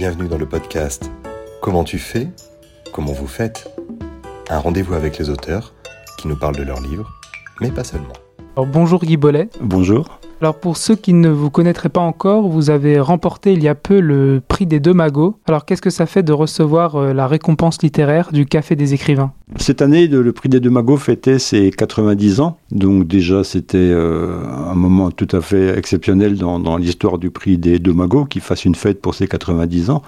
Bienvenue dans le podcast Comment tu fais Comment vous faites Un rendez-vous avec les auteurs qui nous parlent de leurs livres, mais pas seulement. Alors, bonjour Guy Bollet. Bonjour. Alors pour ceux qui ne vous connaîtraient pas encore, vous avez remporté il y a peu le prix des deux magots. Alors qu'est-ce que ça fait de recevoir euh, la récompense littéraire du Café des écrivains? Cette année, le prix des deux magots fêtait ses 90 ans. Donc déjà, c'était euh, un moment tout à fait exceptionnel dans, l'histoire du prix des deux magots qui fasse une fête pour ses 90 ans.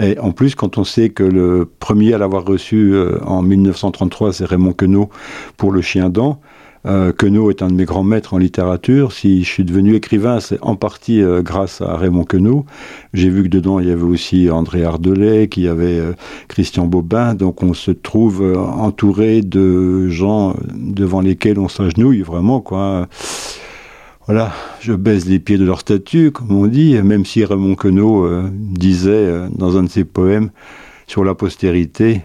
Et en plus, quand on sait que le premier à l'avoir reçu euh, en 1933, c'est Raymond Queneau pour Le Chien dent, euh, Queneau est un de mes grands maîtres en littérature. Si je suis devenu écrivain, c'est en partie euh, grâce à Raymond Queneau. J'ai vu que dedans, il y avait aussi André Ardelais, qu'il y avait euh, Christian Bobin. Donc on se trouve euh, entouré de gens devant lesquels on s'agenouille vraiment. Voilà, je baise les pieds de leur statut, comme on dit, même si Raymond Queneau disait dans un de ses poèmes sur la postérité,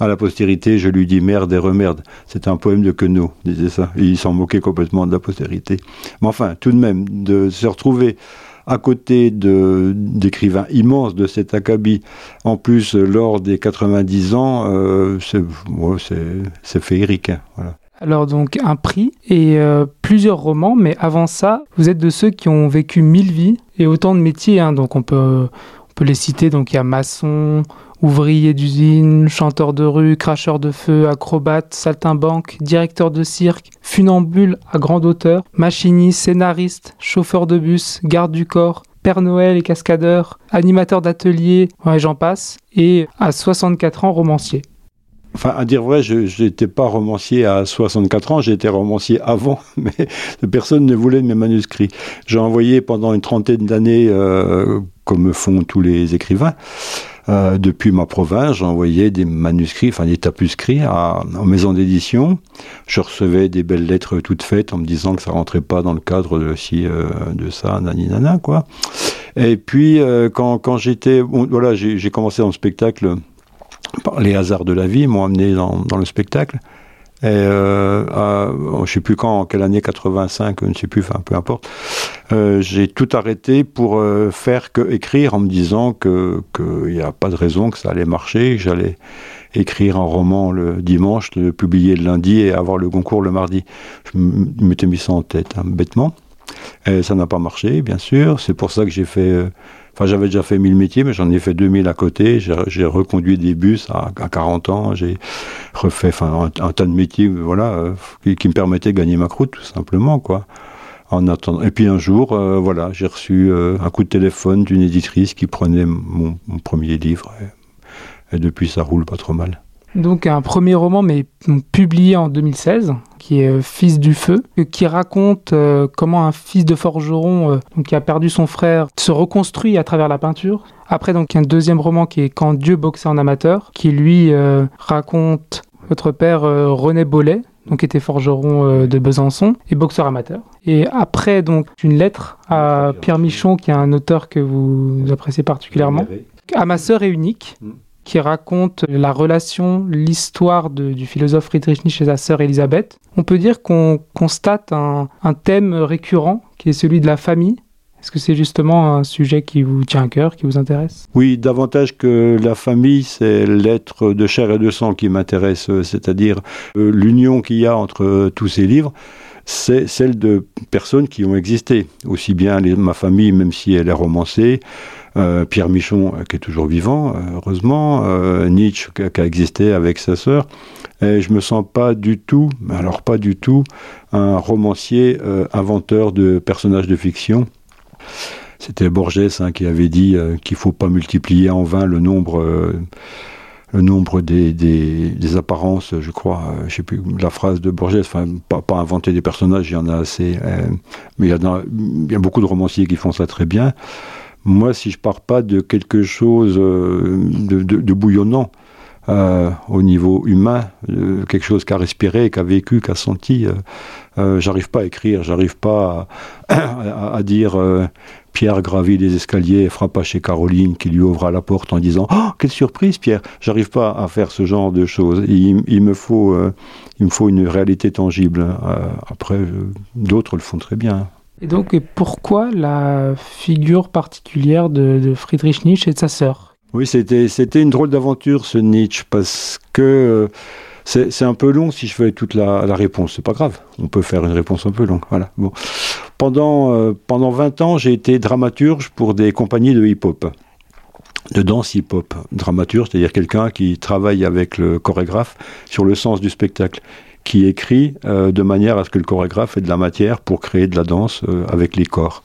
à la postérité, je lui dis merde et remerde. C'est un poème de Queneau, disait ça. il s'en moquait complètement de la postérité. Mais enfin, tout de même, de se retrouver à côté d'écrivains immenses de cet acabit, en plus lors des 90 ans, euh, c'est féerique. Hein. Alors donc un prix et euh, plusieurs romans, mais avant ça, vous êtes de ceux qui ont vécu mille vies et autant de métiers. Hein. donc on peut, on peut les citer. Donc il y a maçon, Ouvrier d'usine, chanteur de rue, cracheur de feu, acrobate, saltimbanque, directeur de cirque, funambule à grande hauteur, machiniste, scénariste, chauffeur de bus, garde du corps, Père Noël et cascadeur, animateur d'atelier, ouais, j'en passe, et à 64 ans romancier. Enfin, à dire vrai, je n'étais pas romancier à 64 ans, j'étais romancier avant, mais personne ne voulait mes manuscrits. J'ai envoyé pendant une trentaine d'années, euh, comme font tous les écrivains, euh, depuis ma province, j'envoyais des manuscrits, enfin des tapuscrits à, en maison d'édition. Je recevais des belles lettres toutes faites en me disant que ça rentrait pas dans le cadre de ci, euh, de ça, nana, quoi. Et puis euh, quand, j'étais, voilà, j'ai commencé dans le spectacle les hasards de la vie, m'ont amené dans le spectacle. Et euh, à, je sais plus quand, en quelle année, 85, je ne sais plus, enfin peu importe. Euh, j'ai tout arrêté pour euh, faire que écrire en me disant que qu'il n'y a pas de raison que ça allait marcher, que j'allais écrire un roman le dimanche, le publier le lundi et avoir le concours le mardi. Je m'étais mis ça en tête, hein, bêtement. Et ça n'a pas marché, bien sûr. C'est pour ça que j'ai fait euh, Enfin, j'avais déjà fait 1000 métiers, mais j'en ai fait 2000 à côté. J'ai reconduit des bus à, 40 ans. J'ai refait enfin, un, tas de métiers voilà, euh, qui, me permettaient de gagner ma croûte, tout simplement. quoi. En attendant. Et puis un jour, euh, voilà, j'ai reçu euh, un coup de téléphone d'une éditrice qui prenait mon, premier livre. et depuis, ça roule pas trop mal. Donc un premier roman, mais publié en 2016, qui est euh, Fils du feu, euh, qui raconte euh, comment un fils de forgeron donc, qui a perdu son frère se reconstruit à travers la peinture. Après donc un deuxième roman qui est Quand Dieu boxait en amateur, qui lui raconte votre père René Bollet, donc était forgeron de Besançon et boxeur amateur. Et après donc une lettre à Pierre Michon, qui est un auteur que vous appréciez particulièrement, à ma sœur est unique. Qui raconte la relation, l'histoire du philosophe Friedrich Nietzsche et sa sœur Elisabeth, on peut dire qu'on constate un, thème récurrent qui est celui de la famille. Est-ce que c'est justement un sujet qui vous tient à cœur, qui vous intéresse? Oui, davantage que la famille, c'est l'être de chair et de sang qui m'intéresse, c'est-à-dire euh, l'union qu'il y a entre tous ces livres c'est celle de personnes qui ont existé, aussi bien ma famille, même si elle est romancée, euh, Pierre Michon, euh, qui est toujours vivant, euh, heureusement, Nietzsche, qui a existé avec sa sœur. Et je me sens pas du tout, alors pas du tout, un romancier inventeur de personnages de fiction. C'était Borges hein, qui avait dit qu'il faut pas multiplier en vain le nombre le nombre des, des, apparences, je crois, je sais plus la phrase de Borges, enfin pas, inventer des personnages, il y en a assez, mais il y, il y, a, beaucoup de romanciers qui font ça très bien. Moi, si je pars pas de quelque chose euh, de, bouillonnant euh, au niveau humain, quelque chose qu'a respiré, qu'a vécu, qu'a senti, euh, j'arrive pas à écrire, j'arrive pas à, dire Pierre gravit les escaliers et frappa chez Caroline qui lui ouvra la porte en disant Oh, quelle surprise, Pierre J'arrive pas à faire ce genre de choses. Il, me, faut, il me faut une réalité tangible. après, d'autres le font très bien. Et donc, pourquoi la figure particulière de, Friedrich Nietzsche et de sa sœur? Oui, c'était, une drôle d'aventure, ce Nietzsche, parce que c'est, un peu long si je fais toute la, la, réponse. C'est pas grave, on peut faire une réponse un peu longue. Voilà. Bon. Pendant, euh, pendant 20 ans, j'ai été dramaturge pour des compagnies de hip-hop de danse hip-hop. Dramaturge, c'est-à-dire quelqu'un qui travaille avec le chorégraphe sur le sens du spectacle qui écrit euh, de manière à ce que le chorégraphe ait de la matière pour créer de la danse euh, avec les corps.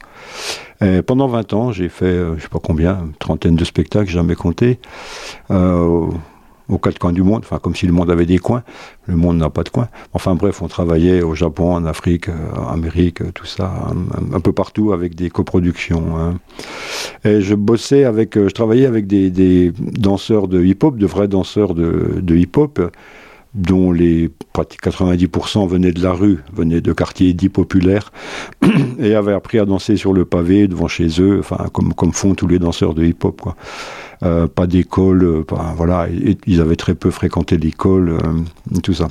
pendant 20 ans, j'ai fait, euh, je sais pas combien, une trentaine de spectacles, jamais compté, aux quatre coins du monde, enfin comme si le monde avait des coins. Le monde n'a pas de coins. Enfin bref, on travaillait au Japon, en Afrique, en Amérique, tout ça, un, peu partout avec des coproductions. Hein. Et je bossais avec, je travaillais avec des, danseurs de hip-hop, de vrais danseurs de hip-hop dont les pratiques 90% venaient de la rue, venaient de quartiers dits populaires, et avaient appris à danser sur le pavé devant chez eux, enfin comme, comme font tous les danseurs de hip-hop. Quoi. Euh, pas d'école, euh, voilà, ils avaient très peu fréquenté l'école, euh, tout ça.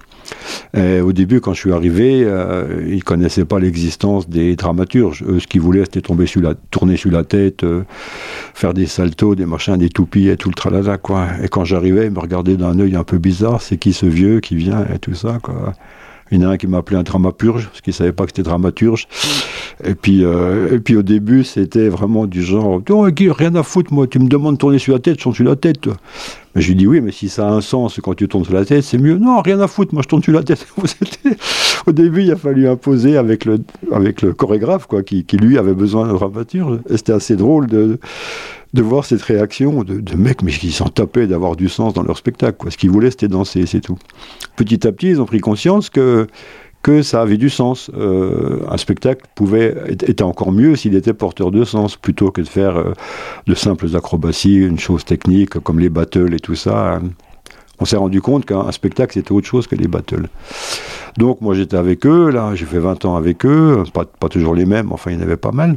Et au début, quand je suis arrivé, ils ils connaissaient pas l'existence des dramaturges. Ce qu'ils voulaient, c'était tomber sur la, tourner sur la tête, faire des saltos, des machins, des toupies et tout le tralala, quoi. Et quand j'arrivais, ils me regardaient d'un œil un peu bizarre. C'est qui ce vieux qui vient et tout ça, quoi. Il y en a un qui m'a appelé un dramaturge, parce qu'il savait pas que c'était dramaturge. Et puis, euh, et puis au début, c'était vraiment du genre, oh, rien à foutre, moi, tu me demandes de tourner sur la tête, je tourne sur la tête. Mais je lui dis, oui, mais si ça a un sens quand tu tournes sur la tête, c'est mieux. Non, rien à foutre, moi, je tourne sur la tête. au début, il a fallu imposer avec le, avec le chorégraphe, quoi, qui, qui lui avait besoin de dramaturge. Et c'était assez drôle de de voir cette réaction de, mecs, mais qui s'en tapaient d'avoir du sens dans leur spectacle. Quoi. Ce qu'ils voulaient, c'était danser, c'est tout. Petit à petit, ils ont pris conscience que, que ça avait du sens. Euh, un spectacle pouvait était encore mieux s'il était porteur de sens, plutôt que de faire euh, de simples acrobaties, une chose technique comme les battles et tout ça. On s'est rendu compte qu'un spectacle, c'était autre chose que les battles. Donc moi j'étais avec eux, là j'ai fait 20 ans avec eux, pas, pas toujours les mêmes, enfin il y en avait pas mal.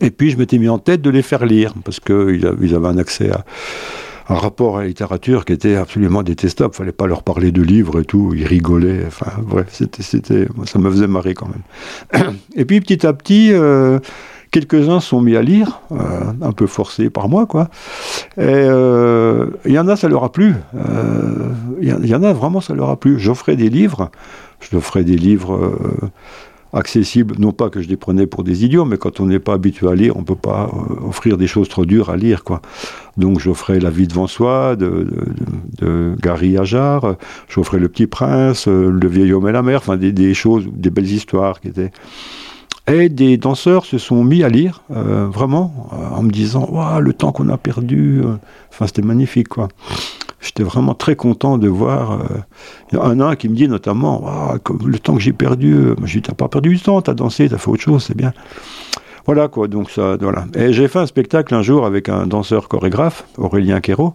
Et puis je m'étais mis en tête de les faire lire, parce qu'ils avaient un accès à un rapport à la littérature qui était absolument détestable. Il fallait pas leur parler de livres et tout, ils rigolaient. Enfin, bref, c'était, c'était, ça me faisait marrer quand même. Et puis petit à petit, euh, quelques-uns sont mis à lire, euh, un peu forcés par moi, quoi. Et euh, il y en a, ça leur a plu. Il y, en a vraiment, ça leur a plu. J'offrais des livres. Je ferai des livres accessible, non pas que je les prenais pour des idiots, mais quand on n'est pas habitué à lire, on ne peut pas euh, offrir des choses trop dures à lire. Quoi. Donc j'offrais La vie devant soi de, de, Gary Ajar, j'offrais Le Petit Prince, euh, Le vieil homme et la mer, enfin des, choses, des belles histoires qui étaient... Et des danseurs se sont mis à lire, euh, vraiment, en me disant, le temps qu'on a perdu, enfin c'était magnifique, quoi j'étais vraiment très content de voir. Euh, en un qui me dit notamment ah, le temps que j'ai perdu. Euh, je lui dis T'as pas perdu du temps, t'as dansé, t'as fait autre chose, c'est bien. Voilà quoi, donc ça, voilà. Et j'ai fait un spectacle un jour avec un danseur chorégraphe, Aurélien Quérault,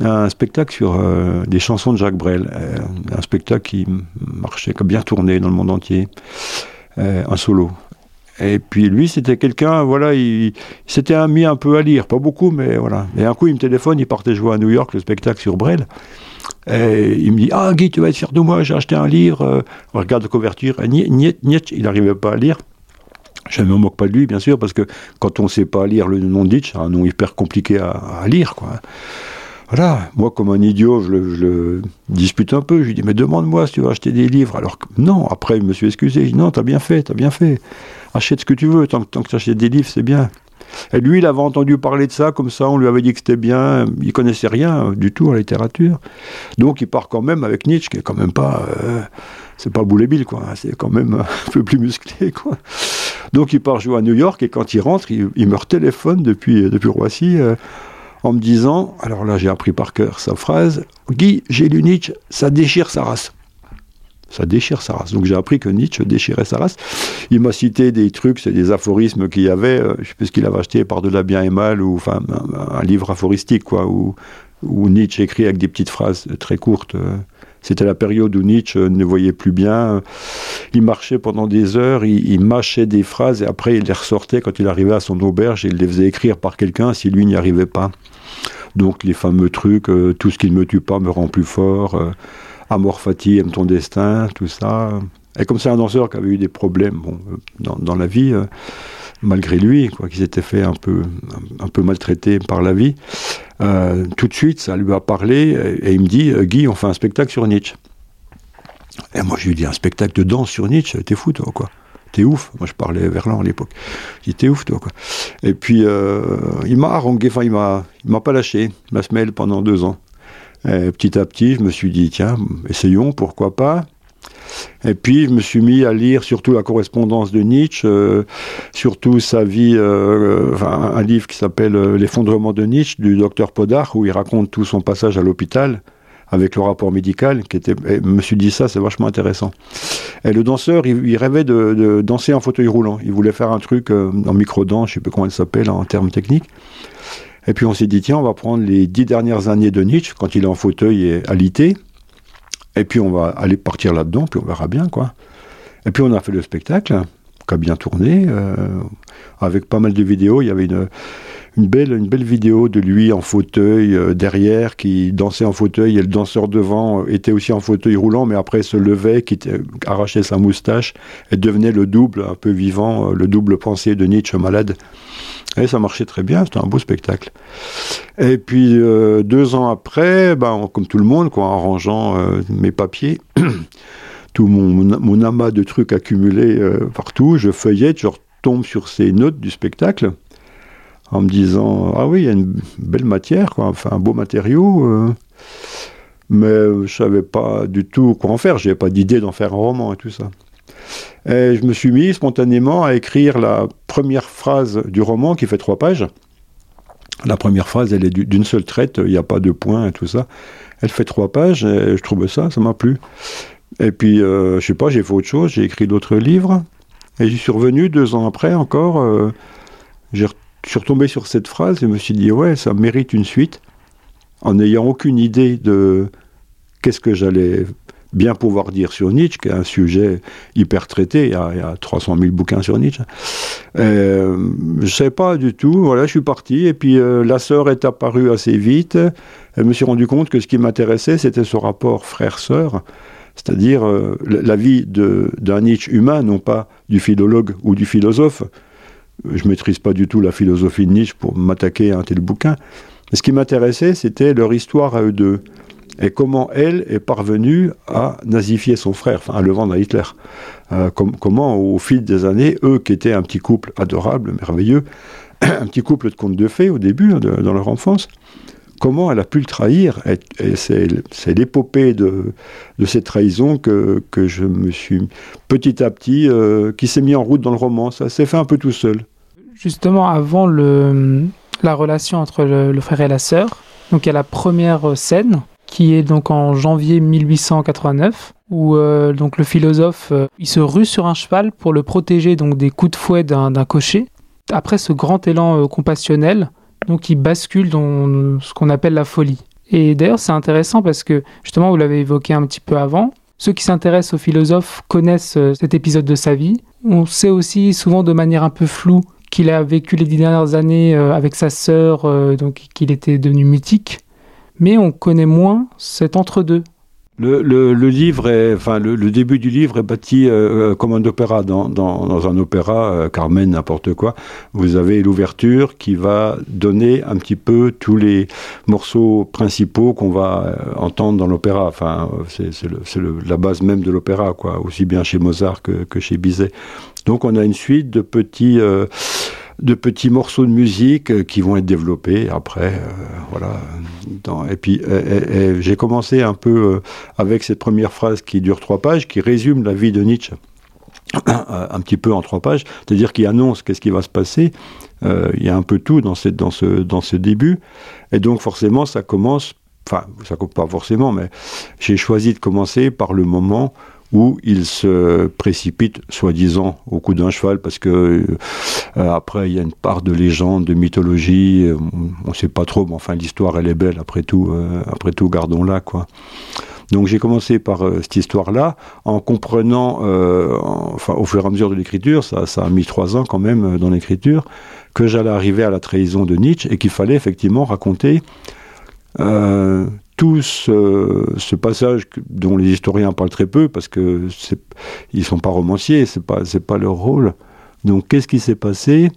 un spectacle sur euh, des chansons de Jacques Brel, un spectacle qui marchait, qui a bien tourné dans le monde entier, un solo. Et puis lui, c'était quelqu'un, voilà, il, s'était mis un peu à lire, pas beaucoup, mais voilà. Et un coup, il me téléphone, il partait jouer à New York le spectacle sur Brel. Et il me dit Ah, Guy, tu vas être fier de moi, j'ai acheté un livre. Euh, regarde la couverture. Et niet, niet, il n'arrivait pas à lire. Je ne me moque pas de lui, bien sûr, parce que quand on ne sait pas lire le nom de c'est un nom hyper compliqué à, lire, quoi. Voilà, moi comme un idiot, je le, dispute un peu. Je lui dis, mais demande-moi si tu veux acheter des livres. Alors que non, après il me suis excusé. Je dis, non, t'as bien fait, t'as bien fait. Achète ce que tu veux, tant, tant que tu achètes des livres, c'est bien. Et lui, il avait entendu parler de ça, comme ça, on lui avait dit que c'était bien. Il connaissait rien du tout à la littérature. Donc il part quand même avec Nietzsche, qui est quand même pas. Euh, c'est pas Boulébile, quoi. C'est quand même un peu plus musclé, quoi. Donc il part jouer à New York, et quand il rentre, il, me téléphone depuis, depuis Roissy. Euh, en me disant, alors là j'ai appris par cœur sa phrase, Guy, j'ai lu Nietzsche, ça déchire sa race. Ça déchire sa race. Donc j'ai appris que Nietzsche déchirait sa race. Il m'a cité des trucs, c'est des aphorismes qu'il y avait, euh, je sais plus ce qu'il avait acheté par delà bien et mal, ou enfin un, livre aphoristique, quoi, où, Nietzsche écrit avec des petites phrases très courtes. C'était la période où Nietzsche ne voyait plus bien. Il marchait pendant des heures, il, mâchait des phrases et après il les ressortait quand il arrivait à son auberge et il les faisait écrire par quelqu'un si lui n'y arrivait pas. Donc les fameux trucs, euh, tout ce qui ne me tue pas me rend plus fort, euh, Amor fati, aime ton destin, tout ça. Et comme c'est un danseur qui avait eu des problèmes bon, dans, dans la vie, malgré lui, quoi, qu'il s'était fait un peu, un, peu maltraité par la vie, tout de suite, ça lui a parlé et, il me dit Guy, on fait un spectacle sur Nietzsche. Et moi, je lui dis un spectacle de danse sur Nietzsche, t'es fou, toi, quoi t'es ouf. Moi, je parlais Verlan à l'époque. Je dis, t'es ouf, toi, quoi. Et puis, euh, il m'a harangué, enfin, il m'a, il m'a pas lâché, ma semelle pendant deux ans. Et petit à petit, je me suis dit, tiens, essayons, pourquoi pas. Et puis, je me suis mis à lire surtout la correspondance de Nietzsche, euh, surtout sa vie, euh, enfin, un livre qui s'appelle L'effondrement de Nietzsche, du docteur Podar, où il raconte tout son passage à l'hôpital avec le rapport médical, qui était, je me suis dit ça, c'est vachement intéressant. Et le danseur, il, rêvait de, danser en fauteuil roulant. Il voulait faire un truc euh, en micro-danse, je sais pas comment il s'appelle en termes techniques. Et puis on s'est dit, tiens, on va prendre les dix dernières années de Nietzsche, quand il est en fauteuil et alité, et puis on va aller partir là-dedans, puis on verra bien, quoi. Et puis on a fait le spectacle, qui a bien tourné, euh, avec pas mal de vidéos. Il y avait une belle, une belle vidéo de lui en fauteuil euh, derrière, qui dansait en fauteuil, et le danseur devant euh, était aussi en fauteuil roulant, mais après se levait, qui arrachait sa moustache, et devenait le double, un peu vivant, le double pensée de Nietzsche malade. Et ça marchait très bien, c'était un beau spectacle. Et puis deux ans après, ben, comme tout le monde, quoi, en rangeant mes papiers, tout mon, amas de trucs accumulés partout, je feuillette, je retombe sur ces notes du spectacle en me disant ah oui il y a une belle matière quoi, enfin un beau matériau euh. mais je savais pas du tout quoi en faire j'avais pas d'idée d'en faire un roman et tout ça et je me suis mis spontanément à écrire la première phrase du roman qui fait trois pages. La première phrase elle est d'une seule traite il n'y a pas de points et tout ça. Elle fait trois pages et je trouvais ça ça m'a plu. Et puis euh, je sais pas j'ai fait autre chose j'ai écrit d'autres livres. Et j'y suis revenu deux ans après encore euh, je suis retombé sur cette phrase et me suis dit, ouais, ça mérite une suite, en n'ayant aucune idée de qu'est-ce que j'allais bien pouvoir dire sur Nietzsche, qui est un sujet hyper traité, il y a, 300 000 bouquins sur Nietzsche. Euh, je ne savais pas du tout, voilà, je suis parti, et puis euh, la sœur est apparue assez vite, je me suis rendu compte que ce qui m'intéressait, c'était ce rapport frère-sœur, c'est-à-dire euh, la vie d'un Nietzsche humain, non pas du philologue ou du philosophe, je maîtrise pas du tout la philosophie de Nietzsche pour m'attaquer à un tel bouquin. Mais ce qui m'intéressait, c'était leur histoire à eux deux. Et comment elle est parvenue à nazifier son frère, enfin à le vendre à Hitler. Euh, comment, au fil des années, eux qui étaient un petit couple adorable, merveilleux, un petit couple de contes de fées au début, hein, dans leur enfance, comment elle a pu le trahir? Et, c'est l'épopée de, cette trahison que, je me suis petit à petit, euh, qui s'est mis en route dans le roman. Ça s'est fait un peu tout seul justement avant le, la relation entre le, frère et la sœur. Donc il y a la première scène qui est donc en janvier 1889 où euh, donc le philosophe euh, il se rue sur un cheval pour le protéger donc des coups de fouet d'un cocher. Après ce grand élan euh, compassionnel, donc il bascule dans ce qu'on appelle la folie. Et d'ailleurs c'est intéressant parce que justement vous l'avez évoqué un petit peu avant, ceux qui s'intéressent au philosophe connaissent cet épisode de sa vie. On sait aussi souvent de manière un peu floue qu'il a vécu les dix dernières années avec sa sœur, donc qu'il était devenu mythique, mais on connaît moins cet entre-deux. Le, livre enfin, le, début du livre est bâti euh, comme un opéra. Dans, un opéra, Carmen, n'importe quoi, vous avez l'ouverture qui va donner un petit peu tous les morceaux principaux qu'on va entendre dans l'opéra. Enfin, c'est la base même de l'opéra, quoi, aussi bien chez Mozart que, chez Bizet. Donc on a une suite de petits, euh, de petits morceaux de musique euh, qui vont être développés après. Euh, voilà. et puis j'ai commencé un peu avec cette première phrase qui dure trois pages, qui résume la vie de Nietzsche un petit peu en trois pages, c'est-à-dire qui annonce qu'est-ce qui va se passer. il y a un peu tout dans, cette, dans, ce, dans ce début. Et donc forcément, ça commence, enfin, ça coupe pas forcément, mais j'ai choisi de commencer par le moment où il se précipite, soi-disant, au coup d'un cheval, parce que euh, après il y a une part de légende, de mythologie, euh, on ne sait pas trop, mais enfin l'histoire elle est belle, après tout, euh, après tout gardons-la quoi. Donc j'ai commencé par cette histoire-là, en comprenant, enfin au fur et à mesure de l'écriture, ça, ça a mis trois ans quand même dans l'écriture, que j'allais arriver à la trahison de Nietzsche et qu'il fallait effectivement raconter tout ce, passage dont les historiens parlent très peu parce que ils sont pas romanciers, c'est pas c'est pas leur rôle. Donc qu'est-ce qui s'est passé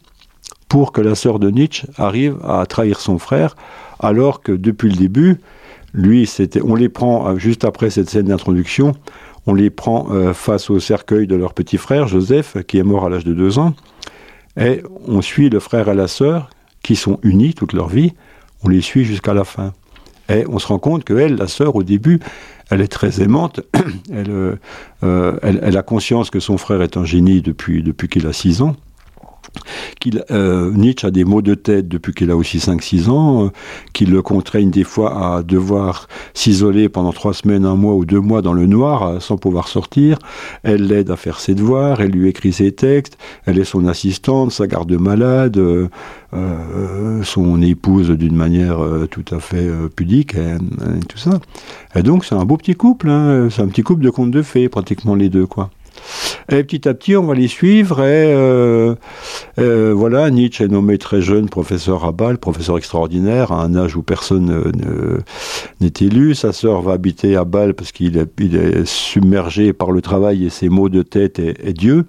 pour que la sœur de Nietzsche arrive à trahir son frère alors que depuis le début, lui, c'était, on les prend euh, juste après cette scène d'introduction, on les prend euh, face au cercueil de leur petit frère Joseph qui est mort à l'âge de deux ans, et on suit le frère et la sœur qui sont unis toute leur vie, on les suit jusqu'à la fin. Et on se rend compte que elle, la sœur, au début, elle est très aimante. Euh, elle, elle, a conscience que son frère est un génie depuis, depuis qu'il a 6 ans. Qu'il, euh, Nietzsche a des maux de tête depuis qu'il a aussi 5-6 ans, euh, le contraignent des fois à devoir s'isoler pendant trois semaines, un mois ou deux mois dans le noir sans pouvoir sortir. Elle l'aide à faire ses devoirs, elle lui écrit ses textes, elle est son assistante, sa garde malade, euh, son épouse d'une manière tout à fait pudique, et, tout ça. Et donc c'est un beau petit couple, hein. c'est un petit couple de contes de fées, pratiquement les deux, quoi. Et petit à petit, on va les suivre. Et euh, euh, voilà, Nietzsche est nommé très jeune professeur à Bâle, professeur extraordinaire, à un âge où personne n'est élu. Sa sœur va habiter à Bâle parce qu'il est, submergé par le travail et ses maux de tête et, Dieu.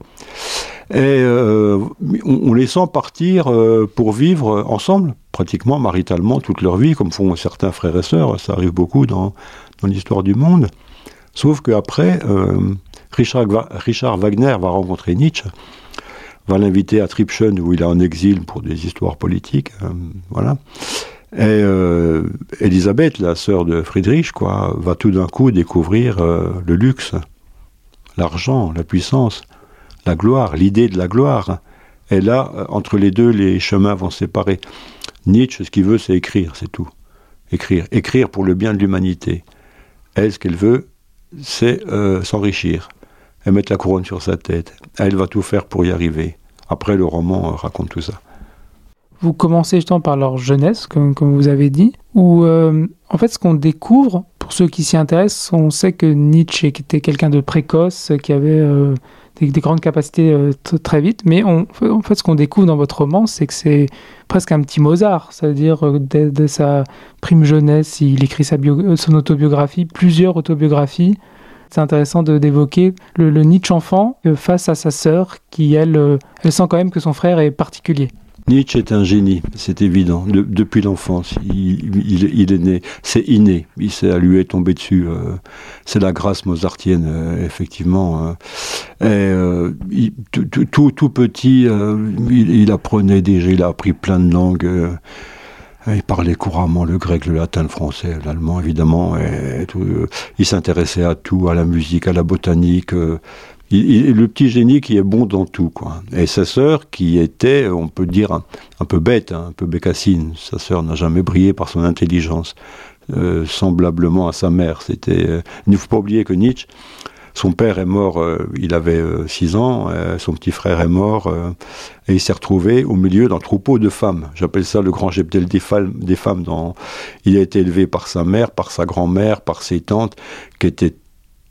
Et euh, on, les sent partir pour vivre ensemble, pratiquement maritalement, toute leur vie, comme font certains frères et sœurs. Ça arrive beaucoup dans l'histoire du monde. Sauf qu'après, Richard, Wagner va rencontrer Nietzsche, va l'inviter à Tripschen où il est en exil pour des histoires politiques, euh, voilà. Et euh, Elisabeth, la sœur de Friedrich, quoi, va tout d'un coup découvrir euh, le luxe, l'argent, la puissance, la gloire, l'idée de la gloire. Et là, entre les deux, les chemins vont séparer. Nietzsche, ce qu'il veut, c'est écrire, c'est tout. Écrire. Écrire pour le bien de l'humanité. Elle, ce qu'elle veut, c'est s'enrichir et mettre la couronne sur sa tête. Elle va tout faire pour y arriver. Après, le roman euh, raconte tout ça. Vous commencez justement par leur jeunesse, comme, vous avez dit, où euh, en fait ce qu'on découvre, pour ceux qui s'y intéressent, on sait que Nietzsche était quelqu'un de précoce, qui avait euh, des, grandes capacités très vite, mais en fait ce qu'on découvre dans votre roman, c'est que c'est presque un petit Mozart, c'est-à-dire dès, sa prime jeunesse, il écrit sa son autobiographie, plusieurs autobiographies, c'est intéressant d'évoquer le, Nietzsche enfant euh, face à sa sœur qui, elle, euh, elle sent quand même que son frère est particulier. Nietzsche est un génie, c'est évident, depuis l'enfance. Il, est né, c'est inné, il à lui est tombé dessus. Euh, c'est la grâce mozartienne, effectivement. tout, tout, petit, il, apprenait déjà, il a appris plein de langues. Il parlait couramment le grec, le latin, le français, l'allemand évidemment. Et tout. Il s'intéressait à tout, à la musique, à la botanique. Euh, il, le petit génie qui est bon dans tout, quoi. Et sa sœur, qui était, on peut dire, un, peu bête, hein, un peu bécassine. Sa sœur n'a jamais brillé par son intelligence, euh, semblablement à sa mère. C'était. Euh, il ne faut pas oublier que Nietzsche son père est mort, euh, il avait 6 euh, ans, euh, son petit frère est mort, et il s'est retrouvé au milieu d'un troupeau de femmes. J'appelle ça le grand cheptel des femmes. Des femmes. Il a été élevé par sa mère, par sa grand-mère, par ses tantes, qui étaient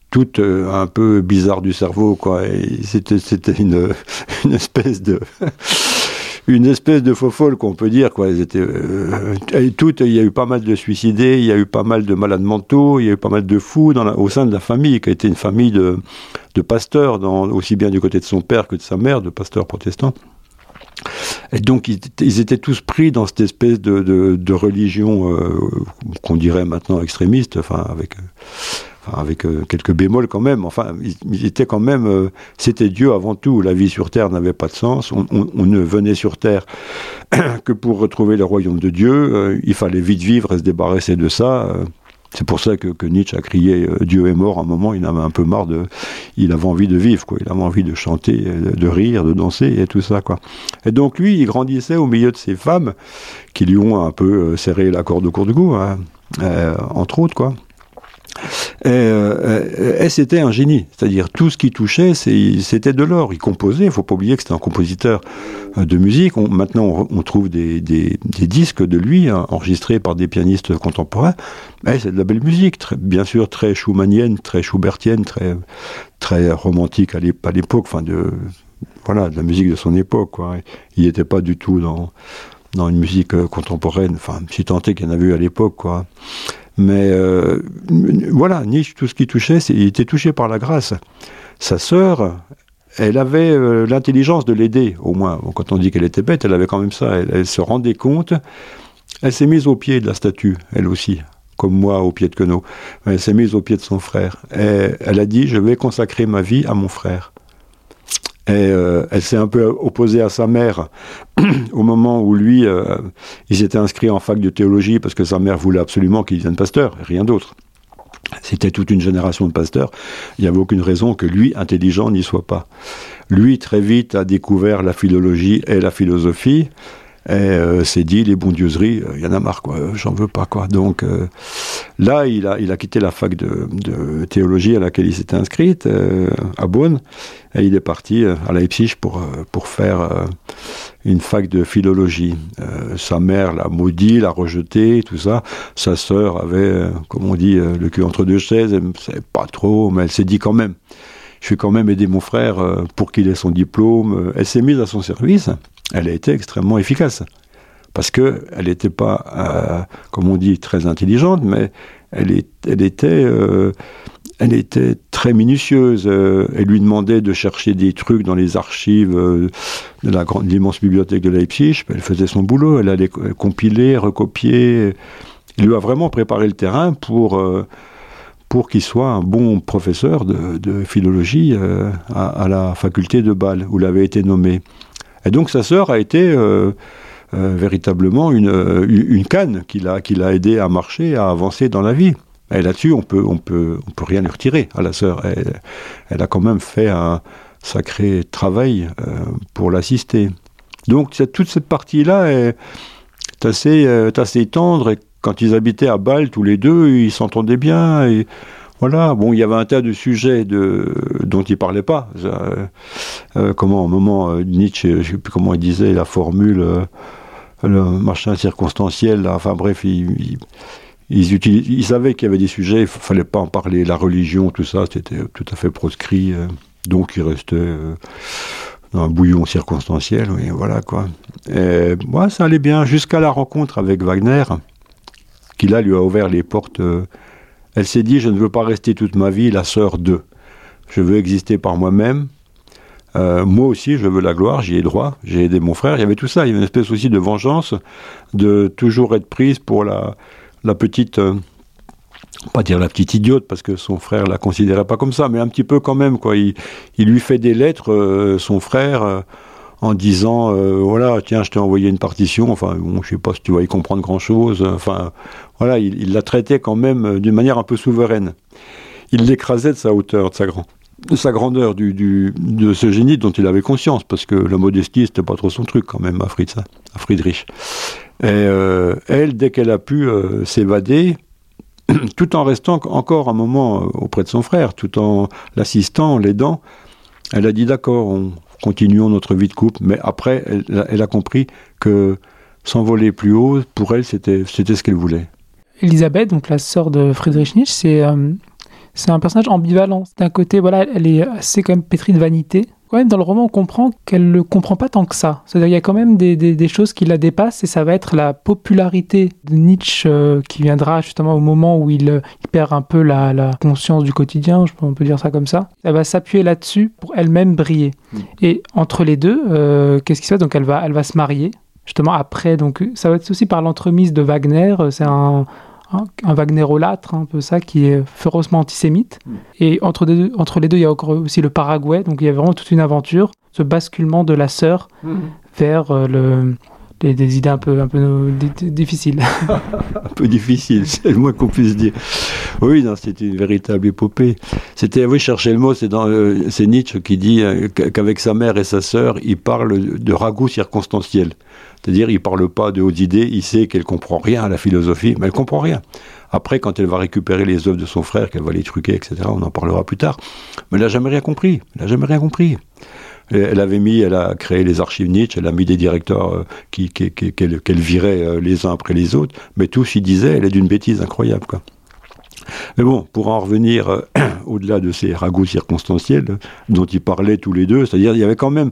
toutes un peu bizarres du cerveau, quoi. C'était une espèce de une espèce de faux folle qu'on peut dire quoi. Elles étaient euh, toutes. Il y a eu pas mal de suicidés, il y a eu pas mal de malades mentaux, il y a eu pas mal de fous au sein de la famille, qui a été une famille de, pasteurs, aussi bien du côté de son père que de sa mère, de pasteurs protestants. Et donc ils, étaient tous pris dans cette espèce de religion euh, qu'on dirait maintenant extrémiste, enfin avec avec euh, quelques bémols quand même. Enfin, il, était quand même, euh, c'était Dieu avant tout. La vie sur terre n'avait pas de sens. On, ne venait sur terre que pour retrouver le royaume de Dieu. Euh, il fallait vite vivre et se débarrasser de ça. c'est pour ça que, Nietzsche a crié Dieu est mort. À un moment, il avait un peu marre de, il avait envie de vivre, quoi. Il avait envie de chanter, de rire, de danser et tout ça, quoi. Et donc lui, il grandissait au milieu de ces femmes qui lui ont un peu serré la corde au court de goût, hein, entre autres, quoi. Et, euh, et c'était un génie, c'est-à-dire tout ce qui touchait, c'était de l'or. Il composait, il faut pas oublier que c'était un compositeur euh, de musique. maintenant, on, trouve des, disques de lui hein, enregistrés par des pianistes contemporains. C'est de la belle musique, bien sûr très schumannienne, très schubertienne, très romantique à l'époque, enfin de voilà de la musique de son époque. Il n'était pas du tout dans une musique euh, contemporaine, enfin si tant est qu'il y en a vu à l'époque. Mais euh, voilà, Nietzsche, tout ce qui touchait, il était touché par la grâce. Sa sœur, elle avait euh, l'intelligence de l'aider, au moins. quand on dit qu'elle était bête, elle avait quand même ça. Elle, se rendait compte. Elle s'est mise au pied de la statue, elle aussi, comme moi au pied de Queneau. Elle s'est mise au pied de son frère. Et elle a dit Je vais consacrer ma vie à mon frère. Et euh, elle s'est un peu opposée à sa mère au moment où lui, euh, il s'était inscrit en fac de théologie parce que sa mère voulait absolument qu'il devienne pasteur, rien d'autre. C'était toute une génération de pasteurs. Il n'y avait aucune raison que lui, intelligent, n'y soit pas. Lui, très vite, a découvert la philologie et la philosophie. Et euh, s'est dit, les bondieuseries, il y en a marre, quoi, j'en veux pas, quoi. Donc là, il a, quitté la fac de, théologie à laquelle il s'était inscrit, à Bonn, et il est parti euh, à Leipzig pour, euh, faire euh, une fac de philologie. sa mère l'a maudit, l'a rejeté, tout ça. Sa sœur avait, comme on dit, le cul entre deux chaises. Elle ne savait pas trop, mais elle s'est dit quand même. Je vais quand même aider mon frère pour qu'il ait son diplôme. Elle s'est mise à son service. Elle a été extrêmement efficace. Parce qu'elle n'était pas, comme on dit, très intelligente, mais elle, elle était très minutieuse. Euh, elle lui demandait de chercher des trucs dans les archives euh, de la grande, immense bibliothèque de Leipzig. Elle faisait son boulot. Elle allait compiler, recopier. Il lui a vraiment préparé le terrain pour, euh, pour qu'il soit un bon professeur de, philologie à, la faculté de Bâle, où il avait été nommé. Et donc sa sœur a été véritablement une, une canne qui l'a, qui aidé à marcher, à avancer dans la vie. Et là-dessus, on peut, on peut, on peut rien lui retirer à la sœur. Elle, a quand même fait un sacré travail euh, pour l'assister. Donc toute cette partie-là est assez, euh, assez tendre. Quand ils habitaient à Bâle, tous les deux, ils s'entendaient bien. Bon, il y avait un tas de sujets dont ils parlaient pas. Euh, comment, au moment Nietzsche, je sais plus comment il disait la formule, le machin circonstanciel. enfin bref, il ils, ils savaient qu'il y avait des sujets, il ne fallait pas en parler. La religion, tout ça, c'était tout à fait proscrit. Euh, donc il restait euh, dans un bouillon circonstanciel, oui, voilà quoi. Et moi, ça allait bien jusqu'à la rencontre avec Wagner, qui là lui a ouvert les portes. Euh, elle s'est dit, je ne veux pas rester toute ma vie la sœur d'eux. Je veux exister par moi-même. moi aussi, je veux la gloire, j'y ai droit, j'ai aidé mon frère, il y avait tout ça, il y avait une espèce aussi de vengeance, de toujours être prise pour la, la petite, euh, pas dire la petite idiote parce que son frère la considérait pas comme ça, mais un petit peu quand même quoi. Il, lui fait des lettres, euh, son frère, euh, en disant voilà tiens je t'ai envoyé une partition. Enfin bon je sais pas si tu vas y comprendre grand chose. Enfin voilà il, la traitait quand même d'une manière un peu souveraine. Il l'écrasait de sa hauteur, de sa grand de sa grandeur, du, de ce génie dont il avait conscience, parce que la modestie, c'était pas trop son truc quand même à, à Friedrich. Et euh, elle, dès qu'elle a pu euh, s'évader, tout en restant encore un moment euh, auprès de son frère, tout en l'assistant, l'aidant, elle a dit d'accord, on continuons notre vie de couple, mais après, elle, a compris que s'envoler plus haut, pour elle, c'était ce qu'elle voulait. Elisabeth, donc la sœur de Friedrich Nietzsche, c'est c'est un personnage ambivalent. D'un côté, voilà, elle est assez quand même pétrie de vanité, quand même dans le roman, on comprend qu'elle ne comprend pas tant que ça. C'est-à-dire qu'il y a quand même des, choses qui la dépassent et ça va être la popularité de Nietzsche euh, qui viendra justement au moment où il, perd un peu la, conscience du quotidien, je on peut dire ça comme ça. Elle va s'appuyer là-dessus pour elle-même briller. Mm. Et entre les deux, euh, qu'est-ce qui se passe? Donc elle va, elle va se marier justement après. Donc ça va être aussi par l'entremise de Wagner. C'est un, Hein, un Wagnerolâtre, hein, un peu ça, qui est férocement antisémite. Hmm. Et entre, entre les deux, il y a aussi le Paraguay, donc il y a vraiment toute une aventure, ce basculement de la sœur hmm. vers euh, le, des, idées un peu, un peu difficiles. un peu difficiles, c'est le moins qu'on puisse dire. Oui, c'était une véritable épopée. C'était, oui, chercher le mot, c'est, euh, c'est Nietzsche qui dit euh, qu'avec sa mère et sa sœur, il parle de ragoût circonstanciel. C'est-à-dire, il parle pas de hautes idées, il sait qu'elle comprend rien à la philosophie, mais elle comprend rien. Après, quand elle va récupérer les œuvres de son frère, qu'elle va les truquer, etc., on en parlera plus tard. Mais elle n'a jamais rien compris. Elle n'a jamais rien compris. Elle avait mis, elle a créé les archives Nietzsche, elle a mis des directeurs euh, qui, qu'elle, virait euh, les uns après les autres, mais tous ils disaient, elle est d'une bêtise incroyable, quoi. Mais bon, pour en revenir euh, au-delà de ces ragots circonstanciels dont ils parlaient tous les deux, c'est-à-dire il y avait quand même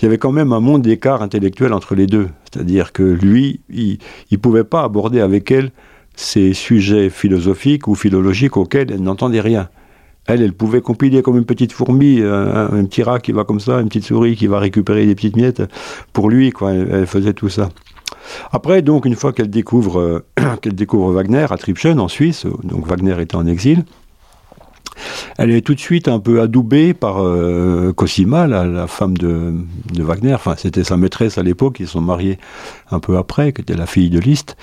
il y avait quand même un monde d'écart intellectuel entre les deux. C'est-à-dire que lui, il ne pouvait pas aborder avec elle ces sujets philosophiques ou philologiques auxquels elle n'entendait rien. Elle, elle pouvait compiler comme une petite fourmi, un, petit rat qui va comme ça, une petite souris qui va récupérer des petites miettes. Pour lui, quoi, elle, faisait tout ça. Après, donc, une fois qu'elle découvre, euh, qu'elle découvre Wagner à Tripschen, en Suisse, donc Wagner était en exil, elle est tout de suite un peu adoubée par euh, Cosima, la, femme de, Wagner. Enfin, c'était sa maîtresse à l'époque. Ils sont mariés un peu après, qui était la fille de Liszt.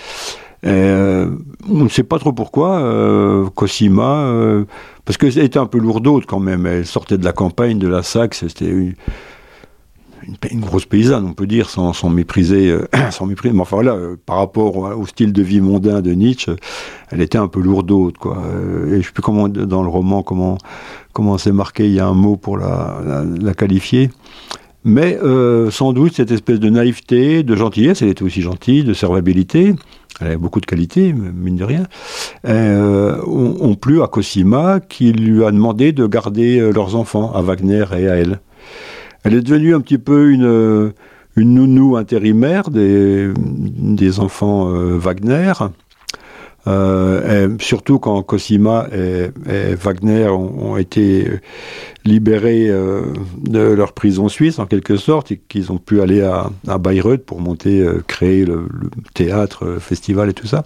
Euh, on ne sait pas trop pourquoi. Euh, Cosima, parce qu'elle était un peu lourde quand même. Elle sortait de la campagne, de la Saxe. C'était une, grosse paysanne, on peut dire, sans, mépriser, euh, sans mépriser. Mais enfin voilà, euh, par rapport au, style de vie mondain de Nietzsche, elle était un peu lourde, quoi. Euh, et je sais plus comment dans le roman comment comment c'est marqué. Il y a un mot pour la, la, qualifier. Mais sans doute cette espèce de naïveté, de gentillesse, elle était aussi gentille, de servabilité, elle avait beaucoup de qualités, mine de rien, euh, ont, plu à Cosima qui lui a demandé de garder leurs enfants, à Wagner et à elle. Elle est devenue un petit peu une, euh, nounou intérimaire des, enfants euh, Wagner. Euh, surtout quand Cosima et, Wagner ont, été libérés de leur prison suisse en quelque sorte et qu'ils ont pu aller à, Bayreuth pour monter, créer le, théâtre, le festival et tout ça.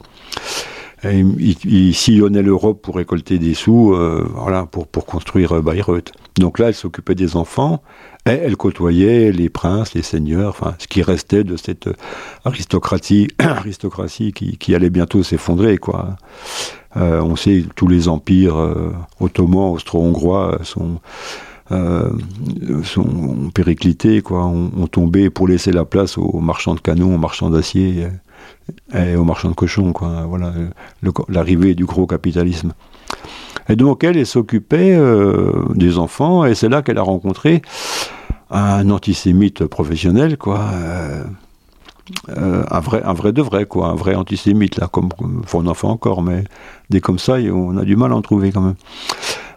ils, ils, sillonnaient l'Europe pour récolter des sous, voilà, pour, pour construire Bayreuth. Donc là, elle s'occupait des enfants, elle côtoyait les princes, les seigneurs, enfin, ce qui restait de cette aristocratie, aristocratie qui, allait bientôt s'effondrer, quoi. Euh, on sait tous les empires euh, ottomans, austro-hongrois sont euh, périclités, quoi, ont, tombé pour laisser la place aux marchands de canons, aux marchands d'acier et aux marchands de cochons, quoi. Voilà, l'arrivée du gros capitalisme. Et donc elle, s'occupait des enfants, et c'est là qu'elle a rencontré un antisémite professionnel, quoi. Euh, un, vrai, un vrai de vrai, quoi. Un vrai antisémite, là, comme, on en fait encore, mais des comme ça, on a du mal à en trouver quand même.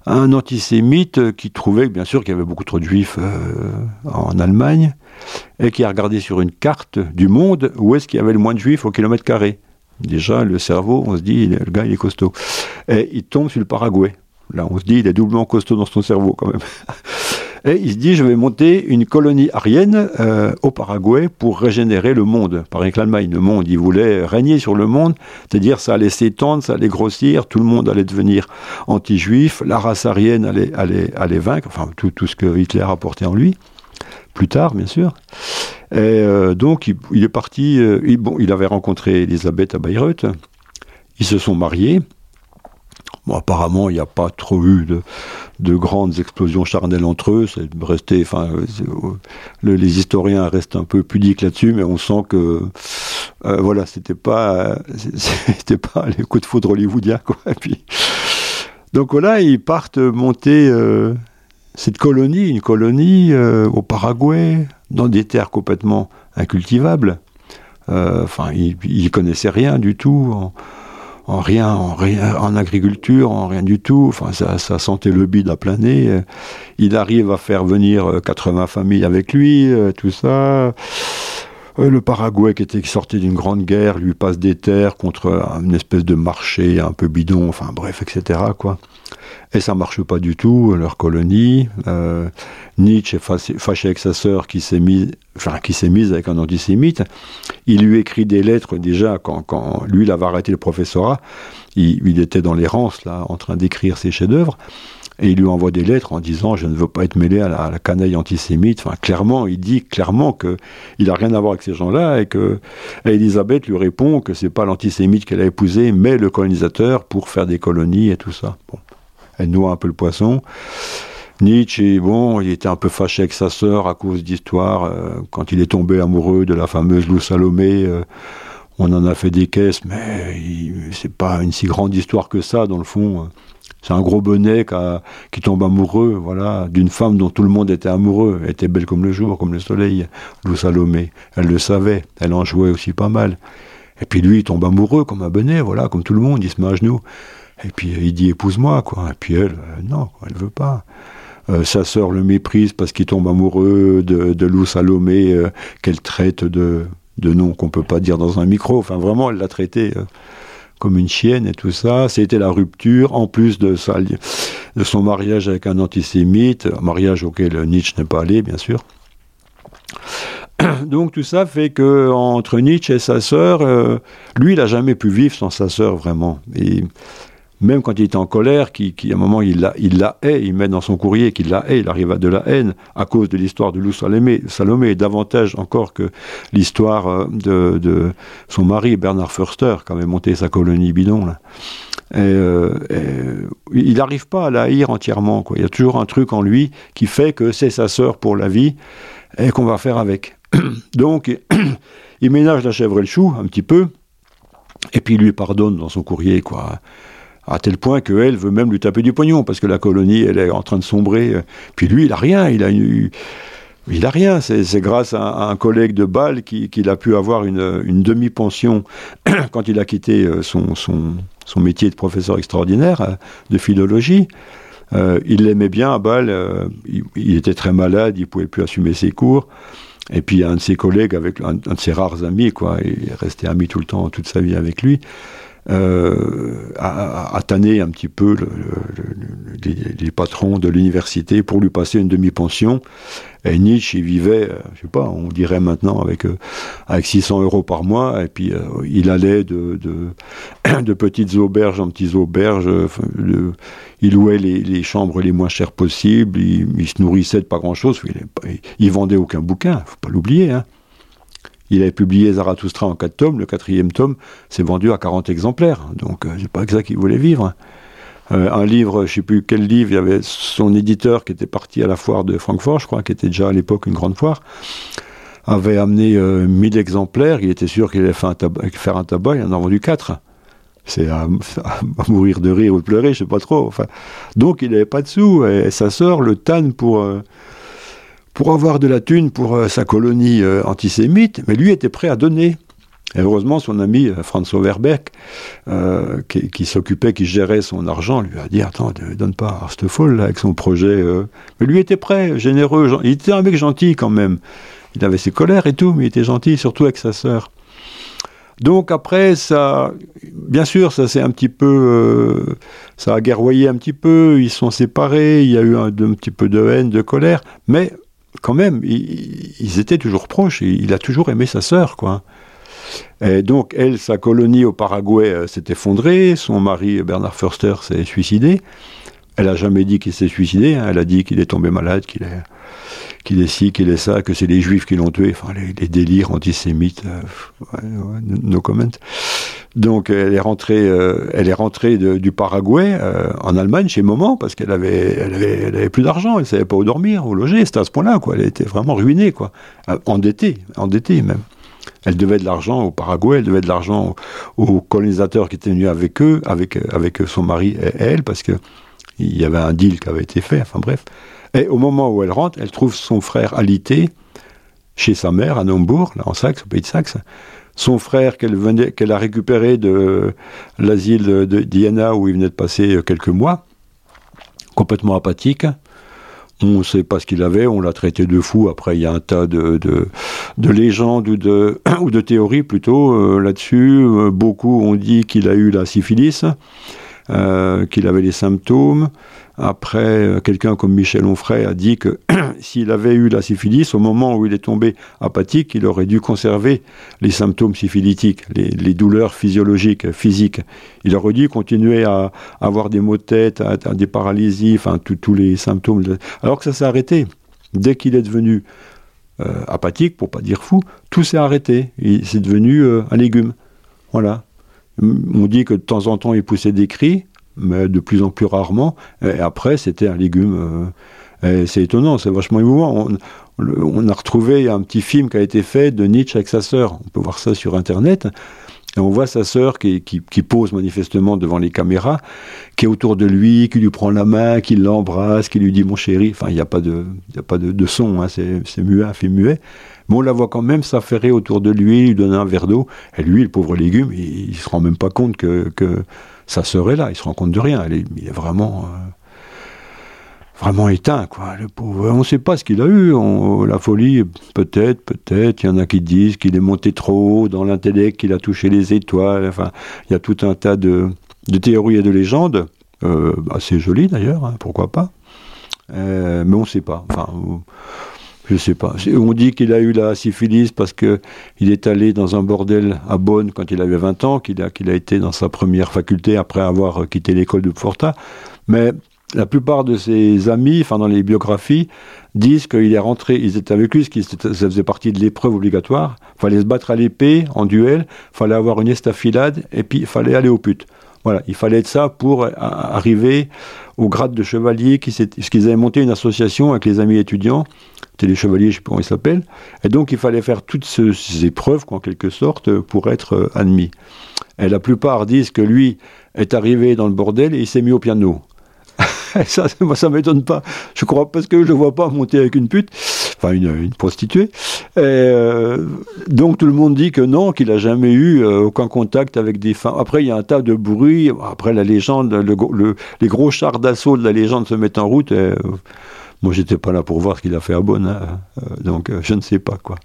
Un antisémite qui trouvait, bien sûr, qu'il y avait beaucoup trop de juifs euh, en Allemagne, et qui a regardé sur une carte du monde où est-ce qu'il y avait le moins de juifs au kilomètre carré. Déjà, le cerveau, on se dit, le gars, il est costaud. Et il tombe sur le Paraguay. Là, on se dit, il est doublement costaud dans son cerveau, quand même. Et il se dit, je vais monter une colonie arienne euh, au Paraguay pour régénérer le monde. Par que l'Allemagne, le monde, il voulait régner sur le monde, c'est-à-dire ça allait s'étendre, ça allait grossir, tout le monde allait devenir anti-juif, la race arienne allait, allait, allait vaincre, enfin tout, tout ce que Hitler a porté en lui, plus tard bien sûr. Et euh, donc il, est parti, euh, bon, il avait rencontré Elisabeth à Bayreuth, ils se sont mariés, Apparemment, il n'y a pas trop eu de, de, grandes explosions charnelles entre eux. C'est resté, enfin, les historiens restent un peu pudiques là-dessus, mais on sent que, euh, voilà, c'était pas, c'était pas les coups de foudre hollywoodiens, quoi. Donc voilà, ils partent monter euh, cette colonie, une colonie euh, au Paraguay, dans des terres complètement incultivables. Enfin, ils, connaissaient rien du tout. En rien, en rien, en agriculture, en rien du tout. Enfin, ça, ça sentait le bide à planer. Il arrive à faire venir 80 euh, familles avec lui, euh, tout ça. Le Paraguay qui était sorti d'une grande guerre lui passe des terres contre une espèce de marché un peu bidon, enfin bref, etc. quoi. Et ça marche pas du tout, leur colonie. Euh, Nietzsche est fâché avec sa sœur qui s'est mise, enfin, qui s'est mise avec un antisémite. Il lui écrit des lettres déjà quand, quand lui, il avait arrêté le professorat. Il, il était dans l'errance, là, en train d'écrire ses chefs-d'œuvre. Et il lui envoie des lettres en disant je ne veux pas être mêlé à la, canaille antisémite. Enfin, clairement, il dit clairement que il a rien à voir avec ces gens-là et que Elisabeth lui répond que c'est pas l'antisémite qu'elle a épousé, mais le colonisateur pour faire des colonies et tout ça. Bon elle noie un peu le poisson. Nietzsche, bon, il était un peu fâché avec sa sœur à cause d'histoires. Euh, quand il est tombé amoureux de la fameuse Lou Salomé, euh, on en a fait des caisses, mais c'est pas une si grande histoire que ça, dans le fond. C'est un gros bonnet qui, tombe amoureux, voilà, d'une femme dont tout le monde était amoureux. Elle était belle comme le jour, comme le soleil, Lou Salomé. Elle le savait, elle en jouait aussi pas mal. Et puis lui, il tombe amoureux comme un bonnet, voilà, comme tout le monde, il se met à genoux. Et puis il dit épouse-moi, quoi. Et puis elle, euh, non, elle veut pas. Euh, sa sœur le méprise parce qu'il tombe amoureux de, Lou Salomé, euh, qu'elle traite de, de noms qu'on peut pas dire dans un micro. Enfin, vraiment, elle l'a traité comme une chienne et tout ça. C'était la rupture, en plus de, son mariage avec un antisémite, mariage auquel Nietzsche n'est pas allé, bien sûr. Donc tout ça fait que entre Nietzsche et sa sœur, euh, lui, il n'a jamais pu vivre sans sa sœur vraiment. Même quand il est en colère, qui, à un moment il la, hait, il met dans son courrier qu'il la hait, il arrive à de la haine à cause de l'histoire de Lou Salomé, Salomé, davantage encore que l'histoire euh, de, son mari Bernard Förster, qui avait monté sa colonie bidon. Euh, il n'arrive pas à la haïr entièrement. Il y a toujours un truc en lui qui fait que c'est sa sœur pour la vie et qu'on va faire avec. Donc, il ménage la chèvre et le chou un petit peu, et puis il lui pardonne dans son courrier, quoi. À tel point qu'elle veut même lui taper du pognon, parce que la colonie, elle est en train de sombrer. Puis lui, il a rien, il a eu. Il a rien, c'est grâce à, un collègue de Bâle qu'il a pu avoir une, demi-pension quand il a quitté euh, son, son, métier de professeur extraordinaire euh, de philologie. Euh, il l'aimait bien à Bâle, il, était très malade, il pouvait plus assumer ses cours. Et puis un de ses collègues, avec un, de ses rares amis, quoi, il est resté ami tout le temps, toute sa vie avec lui, euh, a, a, tanné un petit peu le, les, patrons de l'université pour lui passer une demi-pension. Et Nietzsche, il vivait, euh, je sais pas, on dirait maintenant avec euh, avec 600 euros par mois, et puis euh, il allait de, de, petites auberges en petites auberges. il louait les, les, chambres les moins chères possibles. Il, se nourrissait de pas grand-chose. Il, il, vendait aucun bouquin, faut pas l'oublier. Hein. Il avait publié Zarathustra en quatre tomes. Le quatrième tome s'est vendu à 40 exemplaires. Donc, c'est pas que ça qu'il voulait vivre. Euh, un livre, je sais plus quel livre, il y avait son éditeur qui était parti à la foire de Francfort, je crois, qui était déjà à l'époque une grande foire, avait amené 1000 euh, exemplaires. Il était sûr qu'il allait faire un, tabac, faire. Il en a vendu 4. C'est à, mourir de rire ou de pleurer, je sais pas trop. Donc il n'avait pas de sous et sa sœur le tanne pour euh, pour avoir de la thune pour sa colonie antisémite, mais lui était prêt à donner. Et heureusement, son ami euh, François Verbeck, euh, qui, s'occupait, qui gérait son argent, lui a dit Attends, ne donne pas à cette folle avec son projet. Euh. Mais lui était prêt, généreux. Il était un mec gentil quand même. Il avait ses colères et tout, mais il était gentil, surtout avec sa sœur. Donc après, ça, bien sûr, ça s'est un petit peu, ça a guerroyé un petit peu. Ils sont séparés. Il y a eu un, petit peu de haine, de colère, mais quand même, ils, étaient toujours proches. Il a toujours aimé sa sœur, quoi. Et donc, elle, sa colonie au Paraguay euh, s'est effondrée, son mari Bernard Förster s'est suicidé. Elle n'a jamais dit qu'il s'est suicidé, hein. elle a dit qu'il est tombé malade, qu'il est, ci, qu'il est ça, que c'est les juifs qui l'ont tué, enfin les, délires antisémites, euh, no comment. Donc elle est rentrée, euh, elle est rentrée du Paraguay en Allemagne chez Moment parce qu'elle avait, elle avait, elle avait plus d'argent, elle savait pas où dormir, où loger, c'était à ce point-là quoi, elle était vraiment ruinée quoi, endettée, endettée même. Elle devait de l'argent au Paraguay, elle devait de l'argent aux colonisateurs qui étaient venus avec eux, avec, avec son mari et elle, parce que il y avait un deal qui avait été fait, enfin bref. Et au moment où elle rentre, elle trouve son frère alité chez sa mère à Naumbourg, là en Saxe, au pays de Saxe. Son frère qu'elle a récupéré de l'asile Diana où il venait de passer quelques mois, complètement apathique. On ne sait pas ce qu'il avait, on l'a traité de fou. Après, il y a un tas de, de, légendes ou de, ou de théories plutôt euh, là-dessus. Euh, beaucoup ont dit qu'il a eu la syphilis, euh, qu'il avait les symptômes. Après, euh, quelqu'un comme Michel Onfray a dit que s'il avait eu la syphilis, au moment où il est tombé apathique, il aurait dû conserver les symptômes syphilitiques, les, douleurs physiologiques, physiques. Il aurait dû continuer à, avoir des maux de tête, à, des paralysies, enfin tous les symptômes. Alors que ça s'est arrêté. Dès qu'il est devenu euh, apathique, pour pas dire fou, tout s'est arrêté. C'est devenu euh, un légume. Voilà. On dit que de temps en temps il poussait des cris, mais de plus en plus rarement. Et après, c'était un légume. Euh, c'est étonnant, c'est vachement émouvant. On, a retrouvé un petit film qui a été fait de Nietzsche avec sa sœur. On peut voir ça sur Internet. Et on voit sa sœur qui, pose manifestement devant les caméras, qui est autour de lui, qui lui prend la main, qui l'embrasse, qui lui dit mon chéri. Enfin, il n'y a pas de, a pas de, son, hein, c'est muet, un film muet. Mais on la voit quand même s'affairer autour de lui, lui donner un verre d'eau. Et lui, le pauvre légume, il, ne se rend même pas compte que, que sa sœur est là, il se rend compte de rien. il est vraiment. vraiment éteint, quoi. Le pauvre. On ne sait pas ce qu'il a eu. la folie, peut-être, peut-être. Il y en a qui disent qu'il est monté trop haut dans l'intellect, qu'il a touché les étoiles. Il y a tout un tas de, théories et de légendes, euh, assez jolies d'ailleurs, hein, pourquoi pas. Euh, mais on ne sait pas. Enfin, je sais pas. On dit qu'il a eu la syphilis parce que il est allé dans un bordel à Bonn quand il avait 20 ans, qu'il a, été dans sa première faculté après avoir quitté l'école de Forta. Mais la plupart de ses amis, enfin dans les biographies, disent qu'il est rentré, ils étaient avec lui, ce ça faisait partie de l'épreuve obligatoire. Fallait se battre à l'épée, en duel, fallait avoir une estafilade, et puis fallait aller au putes. Voilà, il fallait être ça pour arriver au grade de chevalier, qui ce qu'ils avaient monté une association avec les amis étudiants, c'était les chevaliers, je ne sais pas comment ils s'appellent, et donc il fallait faire toutes ces épreuves, en quelque sorte, pour être euh, admis. Et la plupart disent que lui est arrivé dans le bordel et il s'est mis au piano. ça, moi, ça m'étonne pas. Je crois parce que je le vois pas monter avec une pute, enfin une, prostituée. Euh, donc tout le monde dit que non, qu'il a jamais eu euh, aucun contact avec des femmes. Après, il y a un tas de bruit. Après, la légende, les gros chars d'assaut de la légende se mettent en route. Et, euh, moi, j'étais pas là pour voir ce qu'il a fait à Bonn, hein. donc je ne sais pas quoi.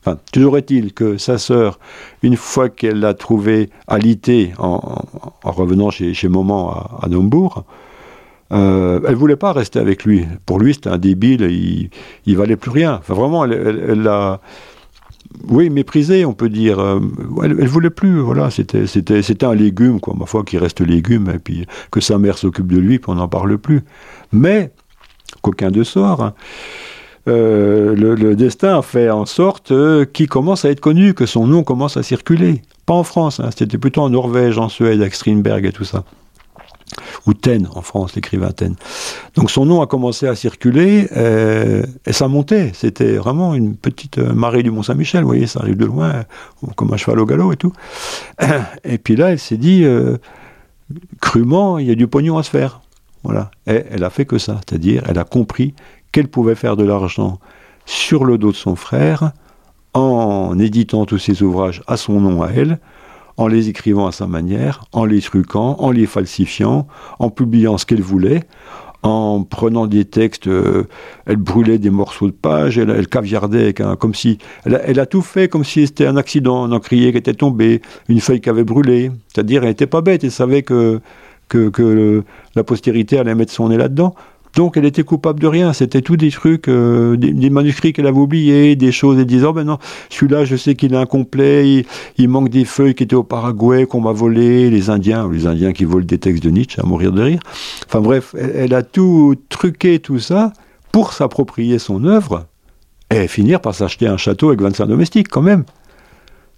Enfin, toujours est-il que sa sœur, une fois qu'elle l'a trouvé alité en, revenant chez, chez Maman à, à euh, elle voulait pas rester avec lui. Pour lui, c'était un débile, il, il valait plus rien. Enfin, vraiment, elle l'a, oui, méprisé, on peut dire. Euh, elle, elle voulait plus. Voilà, c'était, c'était, c'était un légume, quoi. Ma foi, qui reste légume, et puis que sa mère s'occupe de lui, puis on n'en parle plus. Mais, qu'aucun de sort. Hein. Euh, le, destin a fait en sorte qu'il commence à être connu, que son nom commence à circuler. Pas en France, hein. c'était plutôt en Norvège, en Suède, avec Strindberg et tout ça ou Taine en France, l'écrivain Taine. Donc son nom a commencé à circuler euh, et ça montait. C'était vraiment une petite euh, marée du Mont-Saint-Michel, vous voyez, ça arrive de loin, comme un cheval au galop et tout. Et puis là, elle s'est dit, euh, crûment, il y a du pognon à se faire. Voilà. Et elle a fait que ça, c'est-à-dire, elle a compris qu'elle pouvait faire de l'argent sur le dos de son frère en éditant tous ses ouvrages à son nom à elle, en les écrivant à sa manière, en les truquant, en les falsifiant, en publiant ce qu'elle voulait, en prenant des textes, euh, elle brûlait des morceaux de pages, elle, caviardait comme si, elle a, tout fait comme si c'était un accident, un encrier qui était tombé, une feuille qui avait brûlé. C'est-à-dire, elle n'était pas bête, elle savait que, que, la postérité allait mettre son nez là-dedans. Donc elle était coupable de rien. C'était tout des trucs, euh, des, manuscrits qu'elle avait oubliés, des choses. Elle disait, oh ben non, celui-là, je sais qu'il est incomplet, il, manque des feuilles qui étaient au Paraguay, qu'on m'a volé, les Indiens, les Indiens qui volent des textes de Nietzsche, à mourir de rire. Enfin bref, elle, a tout truqué, tout ça, pour s'approprier son œuvre, et finir par s'acheter un château avec 25 domestiques, quand même.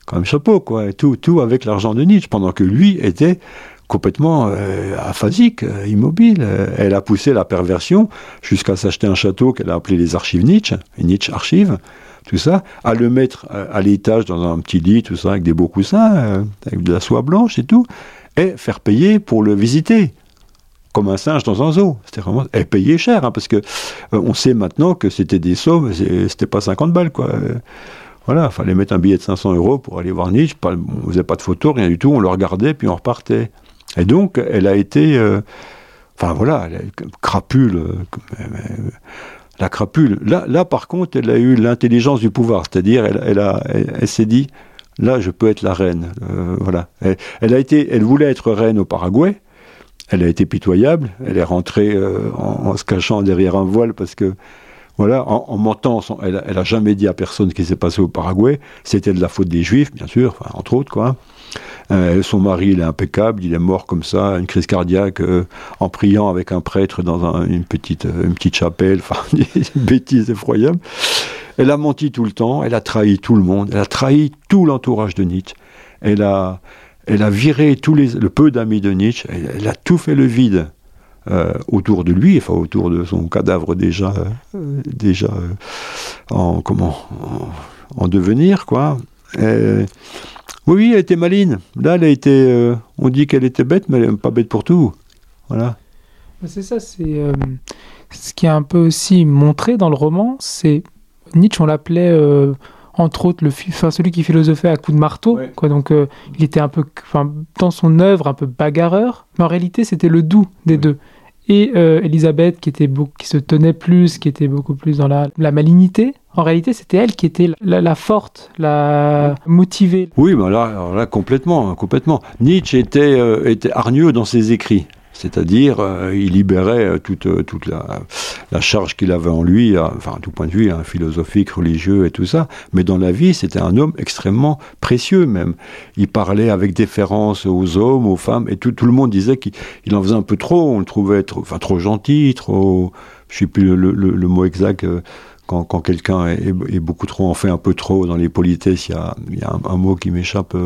Quand même chapeau, quoi. tout, tout avec l'argent de Nietzsche, pendant que lui était complètement euh, aphasique, euh, immobile. Euh, elle a poussé la perversion jusqu'à s'acheter un château qu'elle a appelé les Archives Nietzsche, Nietzsche Archives, tout ça, à le mettre à, l'étage dans un petit lit, tout ça, avec des beaux coussins, avec de la soie blanche et tout, et faire payer pour le visiter comme un singe dans un zoo. C'était vraiment et payer cher, hein, parce que on sait maintenant que c'était des sommes, c'était pas 50 balles quoi. Voilà, fallait mettre un billet de 500 euros pour aller voir Nietzsche. Pas, on faisait pas de photos, rien du tout. On le regardait puis on repartait. Et donc, elle a été, euh, enfin voilà, crapule, euh, la crapule. Là, là, par contre, elle a eu l'intelligence du pouvoir, c'est-à-dire, elle, elle, a, elle, s'est dit, là, je peux être la reine. Euh, voilà. Elle, a été, elle voulait être reine au Paraguay. Elle a été pitoyable. Elle est rentrée en, se cachant derrière un voile parce que voilà, en, mentant, elle, elle a jamais dit à personne ce qui s'est passé au Paraguay. C'était de la faute des Juifs, bien sûr, entre autres, quoi. Euh, son mari, il est impeccable, il est mort comme ça, une crise cardiaque, euh, en priant avec un prêtre dans une, petite, euh, une petite chapelle, enfin, une bêtise effroyable. Elle a menti tout le temps, elle a trahi tout le monde, elle a trahi tout l'entourage de Nietzsche. Elle a, elle a viré tous les, le peu d'amis de Nietzsche, elle, a tout fait le vide. autour de lui, enfin autour de son cadavre déjà, déjà en comment, en, devenir quoi. Oui, elle était maline. Là, elle a été. Euh, on dit qu'elle était bête, mais elle n'est pas bête pour tout. Voilà. C'est ça, c'est. Euh, ce qui est un peu aussi montré dans le roman, c'est. Nietzsche, on l'appelait. Euh, entre autres, le, enfin, celui qui philosophait à coups de marteau. Quoi, donc, il était un peu, dans son œuvre, un peu bagarreur. Mais en réalité, c'était le doux des deux. Et euh, Elisabeth qui, était qui se tenait plus, qui était beaucoup plus dans la, la malignité. En réalité, c'était elle qui était la, forte, la motivée. Oui, mais là, là complètement, complètement. Nietzsche était, euh, était hargneux dans ses écrits. C'est-à-dire, euh, il libérait euh, toute, euh, toute la, charge qu'il avait en lui, enfin, tout point de vue, hein, philosophique, religieux et tout ça. Mais dans la vie, c'était un homme extrêmement précieux même. Il parlait avec déférence aux hommes, aux femmes, et tout, le monde disait qu'il en faisait un peu trop. On le trouvait trop, enfin, trop gentil, trop. Je sais plus le, mot exact. quand, quand quelqu'un est, beaucoup trop, en fait un peu trop dans les politesses, il y a, un mot qui m'échappe.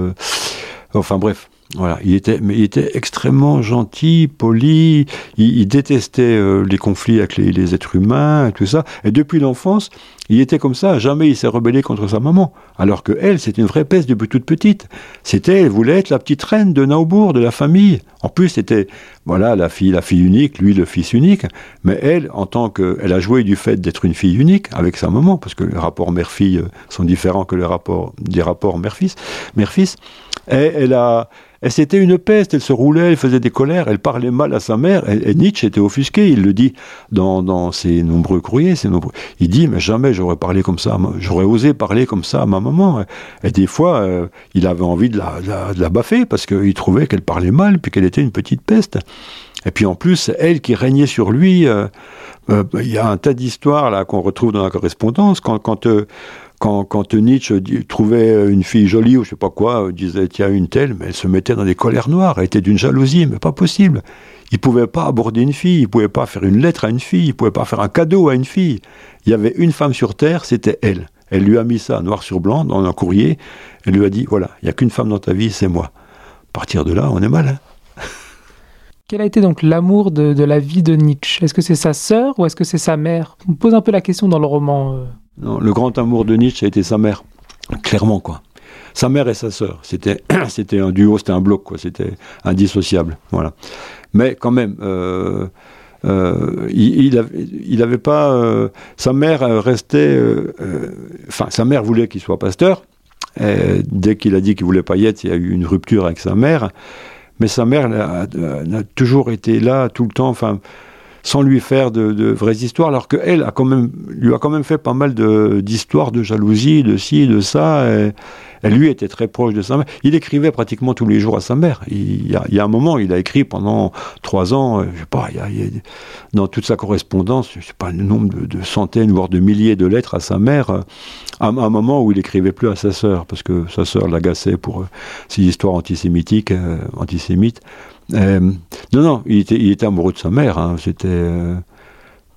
enfin bref. Voilà, il était, mais il était extrêmement gentil, poli. Il, il détestait euh, les conflits avec les, les, êtres humains et tout ça. Et depuis l'enfance, il était comme ça. Jamais il s'est rebellé contre sa maman. Alors que elle, c'était une vraie peste depuis toute petite. C'était, elle voulait être la petite reine de Naubourg, de la famille. En plus, c'était, voilà, la fille, la fille unique, lui, le fils unique. Mais elle, en tant que, elle a joué du fait d'être une fille unique avec sa maman, parce que les rapports mère-fille sont différents que les rapports, des rapports mère-fils, mère-fils. Et elle a, et c'était une peste, elle se roulait, elle faisait des colères, elle parlait mal à sa mère, et, et Nietzsche était offusqué, il le dit dans, ses nombreux courriers, ses nombreux... il dit, mais jamais j'aurais parlé comme ça, j'aurais osé parler comme ça à ma maman. Et des fois, euh, il avait envie de la, baffer, parce qu'il trouvait qu'elle parlait mal, puis qu'elle était une petite peste. Et puis en plus, elle qui régnait sur lui, euh, euh, il y a un tas d'histoires là qu'on retrouve dans la correspondance, quand... quand quand, quand Nietzsche trouvait une fille jolie ou je sais pas quoi, disait tiens une telle, mais elle se mettait dans des colères noires, elle était d'une jalousie, mais pas possible. Il pouvait pas aborder une fille, il pouvait pas faire une lettre à une fille, il pouvait pas faire un cadeau à une fille. Il y avait une femme sur terre, c'était elle. Elle lui a mis ça noir sur blanc dans un courrier. Elle lui a dit voilà, il y a qu'une femme dans ta vie, c'est moi. À partir de là, on est mal. Quel a été donc l'amour de, de, la vie de Nietzsche? Est-ce que c'est sa sœur ou est-ce que c'est sa mère? On pose un peu la question dans le roman. Euh... Non, le grand amour de Nietzsche a été sa mère, clairement quoi. Sa mère et sa sœur, c'était c'était un duo, c'était un bloc quoi, c'était indissociable, voilà. Mais quand même, euh, euh, il, il, avait, il avait pas, euh, sa mère restait, enfin sa mère voulait qu'il soit pasteur. Dès qu'il a dit qu'il voulait pas y être, il y a eu une rupture avec sa mère. Mais sa mère a toujours été là tout le temps, enfin sans lui faire de, vraies histoires, alors qu'elle lui a quand même fait pas mal d'histoires de, jalousie, de ci, de ça. Et, et, lui était très proche de sa mère. Il écrivait pratiquement tous les jours à sa mère. Il y a, un moment, il a écrit pendant trois ans, je sais pas, dans toute sa correspondance, je sais pas, le nombre de, centaines, voire de milliers de lettres à sa mère, à, à un moment où il écrivait plus à sa sœur, parce que sa sœur l'agaçait pour euh, ses histoires antisémitiques, euh, antisémites. Euh, non, non, il était, amoureux de sa mère. Hein. C'était, euh,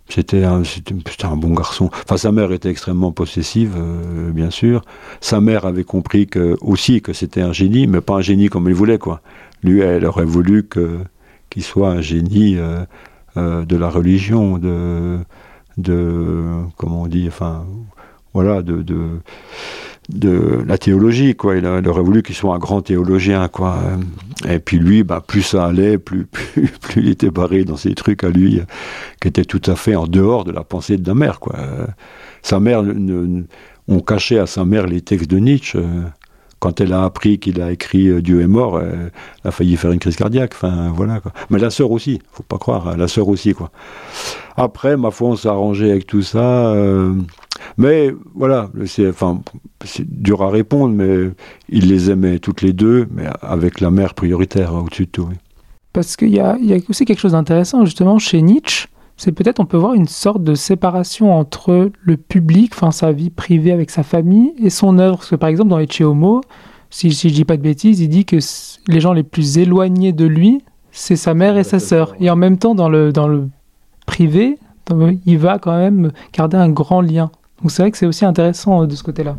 c'était, un, c'était, un bon garçon. Enfin, sa mère était extrêmement possessive, euh, bien sûr. Sa mère avait compris que, aussi que c'était un génie, mais pas un génie comme il voulait, quoi. Lui, elle aurait voulu qu'il soit un génie de la religion, de, de, comment on dit, enfin, voilà, de de la théologie, quoi. Il, aurait voulu qu'il soit un grand théologien, quoi. Et puis lui, bah, plus ça allait, plus, plus, plus il était barré dans ses trucs à lui, qui étaient tout à fait en dehors de la pensée de la mère, quoi. Sa mère, on cachait à sa mère les textes de Nietzsche. Quand elle a appris qu'il a écrit Dieu est mort, elle a failli faire une crise cardiaque. Enfin, voilà, quoi. Mais la sœur aussi, faut pas croire, la sœur aussi, quoi. Après, ma foi, on s'est arrangé avec tout ça. Euh, mais voilà, c'est enfin, dur à répondre, mais il les aimait toutes les deux, mais avec la mère prioritaire au-dessus de tout. Oui. Parce qu'il y, y, a aussi quelque chose d'intéressant justement chez Nietzsche, c'est peut-être on peut voir une sorte de séparation entre le public, enfin sa vie privée avec sa famille, et son œuvre. Parce que par exemple dans Ecce Homo, si, si je dis pas de bêtises, il dit que les gens les plus éloignés de lui, c'est sa mère et sa sœur. Et en même temps, dans le, dans le privé, il va quand même garder un grand lien. Donc c'est vrai que c'est aussi intéressant de ce côté-là.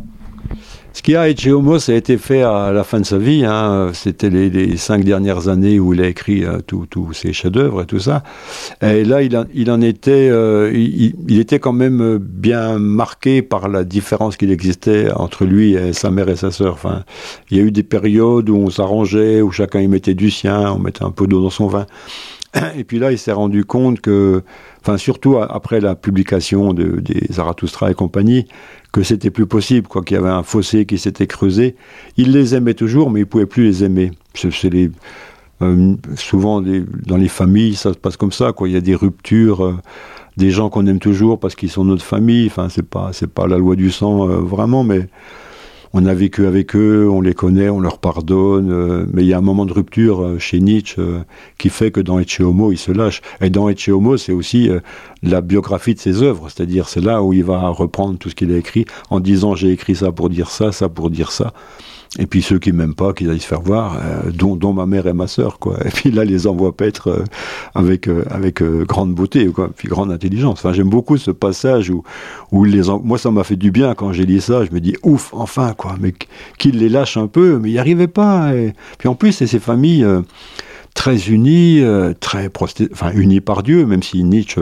Ce qu'il y a Ecce Homo, ça a été fait à la fin de sa vie. Hein. C'était les, cinq dernières années où il a écrit euh, tous ses chefs-d'œuvre et tout ça. Et là, il, en était, euh, il, il, était quand même bien marqué par la différence qu'il existait entre lui et sa mère et sa sœur. Enfin, il y a eu des périodes où on s'arrangeait, où chacun y mettait du sien, on mettait un peu d'eau dans son vin. Et puis là, il s'est rendu compte que, enfin, surtout après la publication de, des Zarathustra et compagnie, que c'était plus possible, quoi, qu'il y avait un fossé qui s'était creusé. Il les aimait toujours, mais il pouvait plus les aimer. C'est les, souvent, dans les familles, ça se passe comme ça. Quoi. Il y a des ruptures, des gens qu'on aime toujours parce qu'ils sont notre famille. Enfin, c'est pas, c'est pas la loi du sang vraiment, mais on a vécu avec eux, on les connaît, on leur pardonne, euh, mais il y a un moment de rupture euh, chez Nietzsche euh, qui fait que dans Ecce Homo, il se lâche. Et dans Ecce Homo, c'est aussi la biographie de ses œuvres, c'est-à-dire c'est là où il va reprendre tout ce qu'il a écrit en disant j'ai écrit ça pour dire ça, ça pour dire ça. Et puis ceux qui m'aiment pas, qu'ils aillent se faire voir, euh, dont, ma mère et ma sœur, quoi. Et puis là, les envoie paître euh, avec euh, avec grande beauté, quoi, puis grande intelligence. Enfin, j'aime beaucoup ce passage où où les moi ça m'a fait du bien quand j'ai lu ça. Je me dis ouf, enfin quoi, mais qu'il les lâche un peu, mais il n'y arrivait pas. Et puis en plus, c'est ces familles très unies, très enfin unies par Dieu, même si Nietzsche,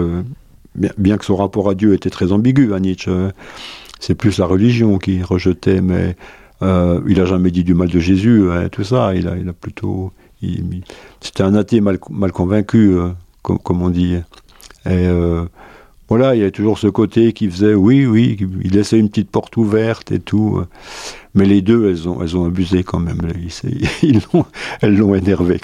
bien, que son rapport à Dieu était très ambigu à Nietzsche. c'est plus la religion qui rejetait, mais euh, il a jamais dit du mal de Jésus, hein, tout ça. Il a, il a plutôt. C'était un athée mal, convaincu, euh, comme, on dit. Et euh, voilà, il y avait toujours ce côté qui faisait oui, oui, il laissait une petite porte ouverte et tout. Mais les deux, elles ont, elles ont abusé quand même. Ils, elles l'ont énervé.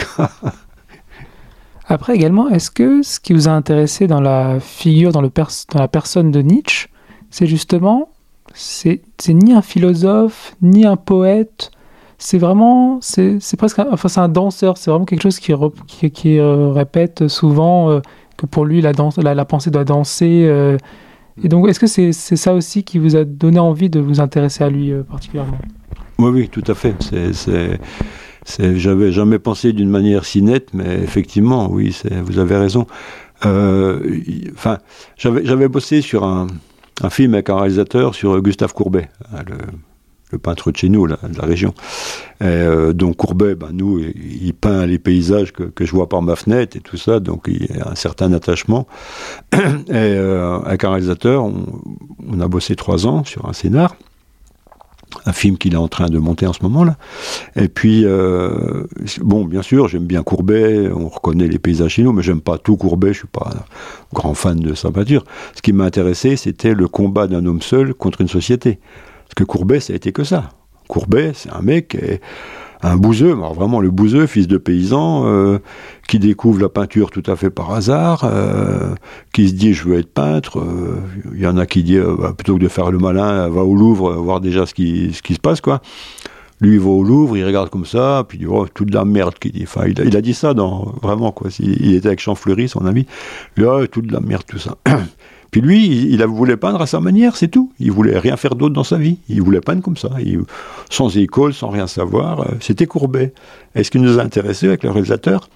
Après également, est-ce que ce qui vous a intéressé dans la figure, dans, le dans la personne de Nietzsche, c'est justement c'est ni un philosophe, ni un poète. C'est vraiment, c'est presque, un, enfin c'est un danseur. C'est vraiment quelque chose qui, euh, répète souvent euh, que pour lui la, danse, la, pensée doit danser. Euh. et donc, est-ce que c'est ça aussi qui vous a donné envie de vous intéresser à lui particulièrement? Oui, oui, tout à fait. J'avais jamais pensé d'une manière si nette, mais effectivement, oui, vous avez raison. Enfin, j'avais bossé sur un, un film avec un réalisateur sur Gustave Courbet, hein, le, peintre de chez nous, de la région. Euh, donc Courbet, ben nous, il peint les paysages que, je vois par ma fenêtre et tout ça, donc il y a un certain attachement. Et euh, avec un réalisateur, on, a bossé trois ans sur un scénar un film qu'il est en train de monter en ce moment là. Et puis euh, bon, bien sûr, j'aime bien Courbet, on reconnaît les paysages chez nous, mais j'aime pas tout Courbet, je suis pas un grand fan de sa peinture. Ce qui m'a intéressé, c'était le combat d'un homme seul contre une société. Parce que Courbet, ça a été que ça. Courbet, c'est un mec un bouseux, alors vraiment le bouseux, fils de paysan, euh, qui découvre la peinture tout à fait par hasard, euh, qui se dit je veux être peintre. Euh, il y en a qui disent bah, plutôt que de faire le malin, va au Louvre voir déjà ce qui, se passe quoi. Lui, il va au Louvre, il regarde comme ça, puis il dit, oh, toute la merde qu'il dit. Enfin, il a, dit ça dans, vraiment, quoi. Il, il était avec Champfleury, son ami. Il dit, oh, toute la merde, tout ça. Puis lui, il, voulait peindre à sa manière, c'est tout. Il voulait rien faire d'autre dans sa vie. Il voulait peindre comme ça, sans école, sans rien savoir. Euh, c'était Courbet. Et ce qui nous a intéressé avec le réalisateur,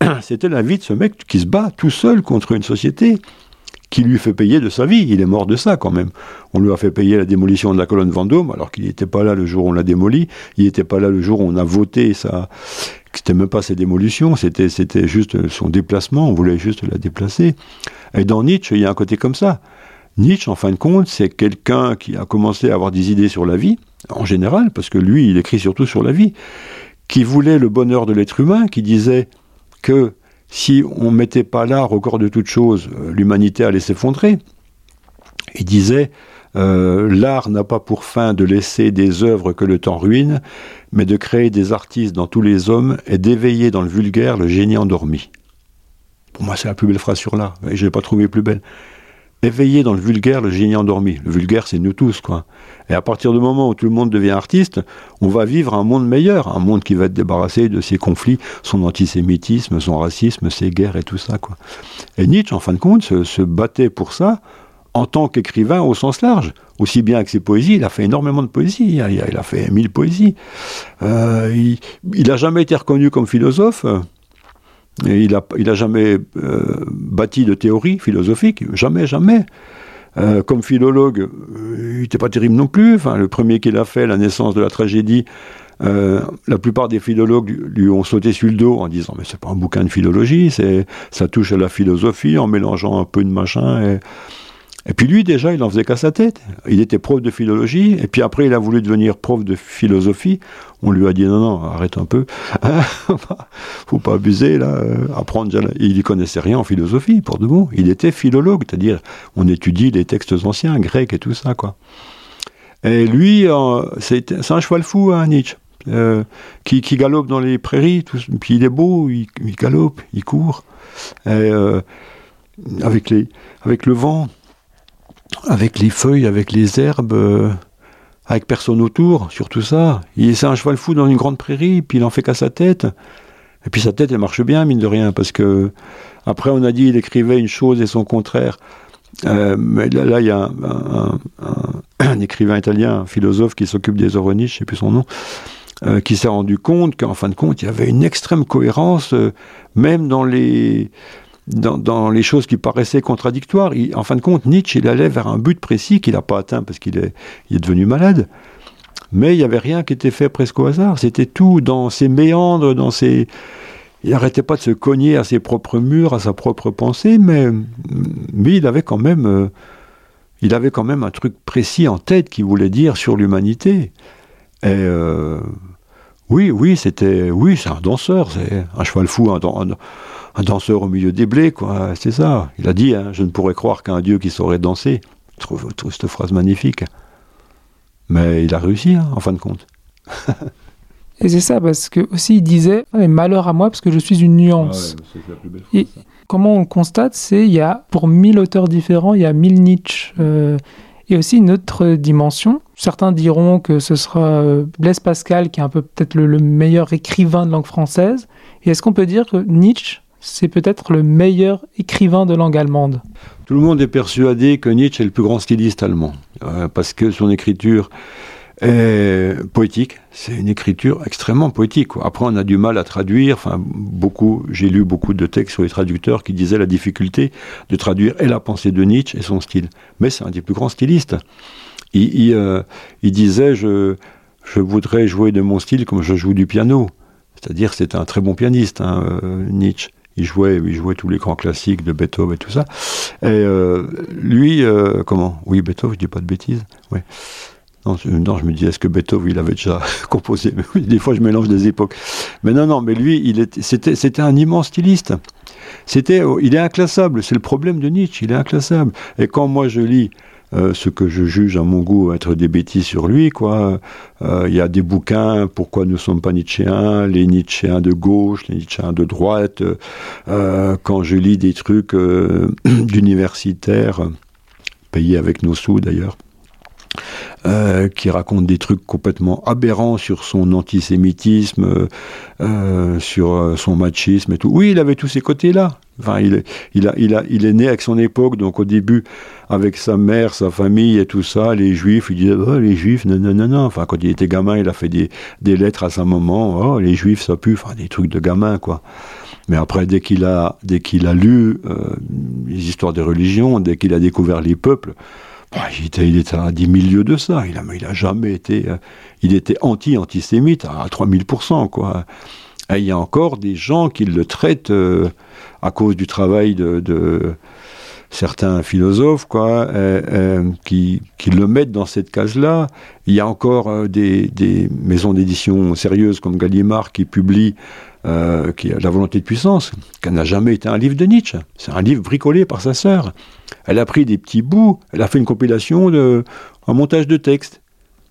c'était la vie de ce mec qui se bat tout seul contre une société qui lui fait payer de sa vie. Il est mort de ça quand même. On lui a fait payer la démolition de la colonne Vendôme, alors qu'il n'était pas là le jour où on l'a démoli. Il n'était pas là le jour où on a voté ça. C'était même pas ses démolitions, c'était juste son déplacement. On voulait juste la déplacer. Et dans Nietzsche, il y a un côté comme ça. Nietzsche, en fin de compte, c'est quelqu'un qui a commencé à avoir des idées sur la vie, en général, parce que lui, il écrit surtout sur la vie, qui voulait le bonheur de l'être humain, qui disait que si on ne mettait pas l'art au corps de toute chose, euh, l'humanité allait s'effondrer. Il disait euh, L'art n'a pas pour fin de laisser des œuvres que le temps ruine, mais de créer des artistes dans tous les hommes et d'éveiller dans le vulgaire le génie endormi. Pour moi, c'est la plus belle phrase sur l'art, et je l'ai pas trouvé plus belle. Éveiller dans le vulgaire le génie endormi. Le vulgaire, c'est nous tous, quoi. Et à partir du moment où tout le monde devient artiste, on va vivre un monde meilleur, un monde qui va être débarrassé de ses conflits, son antisémitisme, son racisme, ses guerres et tout ça, quoi. Et Nietzsche, en fin de compte, se, battait pour ça en tant qu'écrivain au sens large. Aussi bien que ses poésies, il a fait énormément de poésies, il a, fait mille poésies. Euh, il n'a jamais été reconnu comme philosophe. Et il n'a il a jamais euh, bâti de théorie philosophique, jamais, jamais. Euh, comme philologue, euh, il n'était pas terrible non plus. Enfin, le premier qu'il a fait, La naissance de la tragédie, la plupart des philologues lui ont sauté sur le dos en disant mais c'est pas un bouquin de philologie, c'est ça touche à la philosophie en mélangeant un peu de machin. Et, et puis lui, déjà, il en faisait qu'à sa tête. Il était prof de philologie, et puis après, il a voulu devenir prof de philosophie. On lui a dit non, non, arrête un peu. Faut pas abuser, là. Apprendre, il y connaissait rien en philosophie, pour de bon. Il était philologue, c'est-à-dire, on étudie les textes anciens, grecs et tout ça, quoi. Et lui, c'est un cheval fou, hein, Nietzsche. euh, qui, galope dans les prairies, puis il est beau, il, galope, il court, euh, avec, les, avec le vent, avec les feuilles, avec les herbes, euh, avec personne autour, sur tout ça. Il c'est un cheval fou dans une grande prairie, puis il en fait qu'à sa tête. Et puis sa tête, elle marche bien, mine de rien, parce que après on a dit il écrivait une chose et son contraire. Euh, mais là, il y a un, écrivain italien, un philosophe qui s'occupe des œuvres je sais plus son nom, euh, qui s'est rendu compte qu'en fin de compte, il y avait une extrême cohérence, même dans les, dans, les choses qui paraissaient contradictoires. en fin de compte, Nietzsche, il allait vers un but précis qu'il n'a pas atteint parce qu'il est, devenu malade. Mais il n'y avait rien qui était fait presque au hasard. C'était tout dans ses méandres, dans ses, il n'arrêtait pas de se cogner à ses propres murs, à sa propre pensée, mais, mais il avait quand même, euh, il avait quand même un truc précis en tête qui voulait dire sur l'humanité. Et euh, oui, oui, c'était, oui, c'est un danseur, c'est un cheval fou, un, un, danseur au milieu des blés, quoi. C'est ça. Il a dit, hein, je ne pourrais croire qu'un dieu qui saurait danser. Je trouve, cette phrase magnifique. Mais il a réussi, hein, en fin de compte. Et c'est ça, parce que aussi il disait ah, malheur à moi parce que je suis une nuance. et comment on le constate, c'est il y a pour mille auteurs différents, il y a mille Nietzsche. Euh, et aussi une autre dimension. Certains diront que ce sera euh, Blaise Pascal qui est un peu peut-être le, meilleur écrivain de langue française. Et est-ce qu'on peut dire que Nietzsche c'est peut-être le meilleur écrivain de langue allemande. Tout le monde est persuadé que Nietzsche est le plus grand styliste allemand, euh, parce que son écriture poétique. C'est une écriture extrêmement poétique. Après, on a du mal à traduire. Enfin, beaucoup, j'ai lu beaucoup de textes sur les traducteurs qui disaient la difficulté de traduire et la pensée de Nietzsche et son style. Mais c'est un des plus grands stylistes. Il, euh, disait je, voudrais jouer de mon style comme je joue du piano. C'est-à-dire, c'était un très bon pianiste, hein, euh, Nietzsche. Il jouait, il jouait tous les grands classiques de Beethoven et tout ça. Et euh, lui, comment? Oui, Beethoven, je dis pas de bêtises. Ouais. Non, je me dis, est-ce que Beethoven, il avait déjà composé? Des fois, je mélange des époques. Mais non, non, mais lui, il c'était, c'était un immense styliste. C'était, oh, il est inclassable. C'est le problème de Nietzsche. Il est inclassable. Et quand moi, je lis euh, ce que je juge à mon goût être des bêtises sur lui, quoi. Euh, il y a des bouquins, pourquoi nous ne sommes pas Nietzschéens, les Nietzschéens de gauche, les Nietzschéens de droite. Euh, quand je lis des trucs d'universitaires, payés avec nos sous d'ailleurs, euh, qui raconte des trucs complètement aberrants sur son antisémitisme, euh, euh, sur son machisme et tout. Oui, il avait tous ces côtés-là. Enfin, il, a, il, a, il est né avec son époque, donc au début, avec sa mère, sa famille et tout ça, les juifs, il disait, oh, les juifs, non, non, non, non. Enfin, quand il était gamin, il a fait des, des lettres à sa maman, oh, les juifs, ça pue, enfin, des trucs de gamin, quoi. Mais après, dès qu'il a, dès qu'il a lu les histoires des religions, dès qu'il a découvert les peuples, bah, il, était, à 10 milieux de ça. Il a, il a jamais été. Euh, il était anti-antisémite à 3000%, quoi. Il y a encore des gens qui le traitent euh, à cause du travail de, certains philosophes, quoi, euh, qui, qui, le mettent dans cette case-là. Il y a encore des, des, maisons d'édition sérieuses comme Gallimard qui publient euh, qui la volonté de puissance, qui n'a jamais été un livre de Nietzsche. C'est un livre bricolé par sa sœur. Elle a pris des petits bouts, elle a fait une compilation, de, un montage de texte.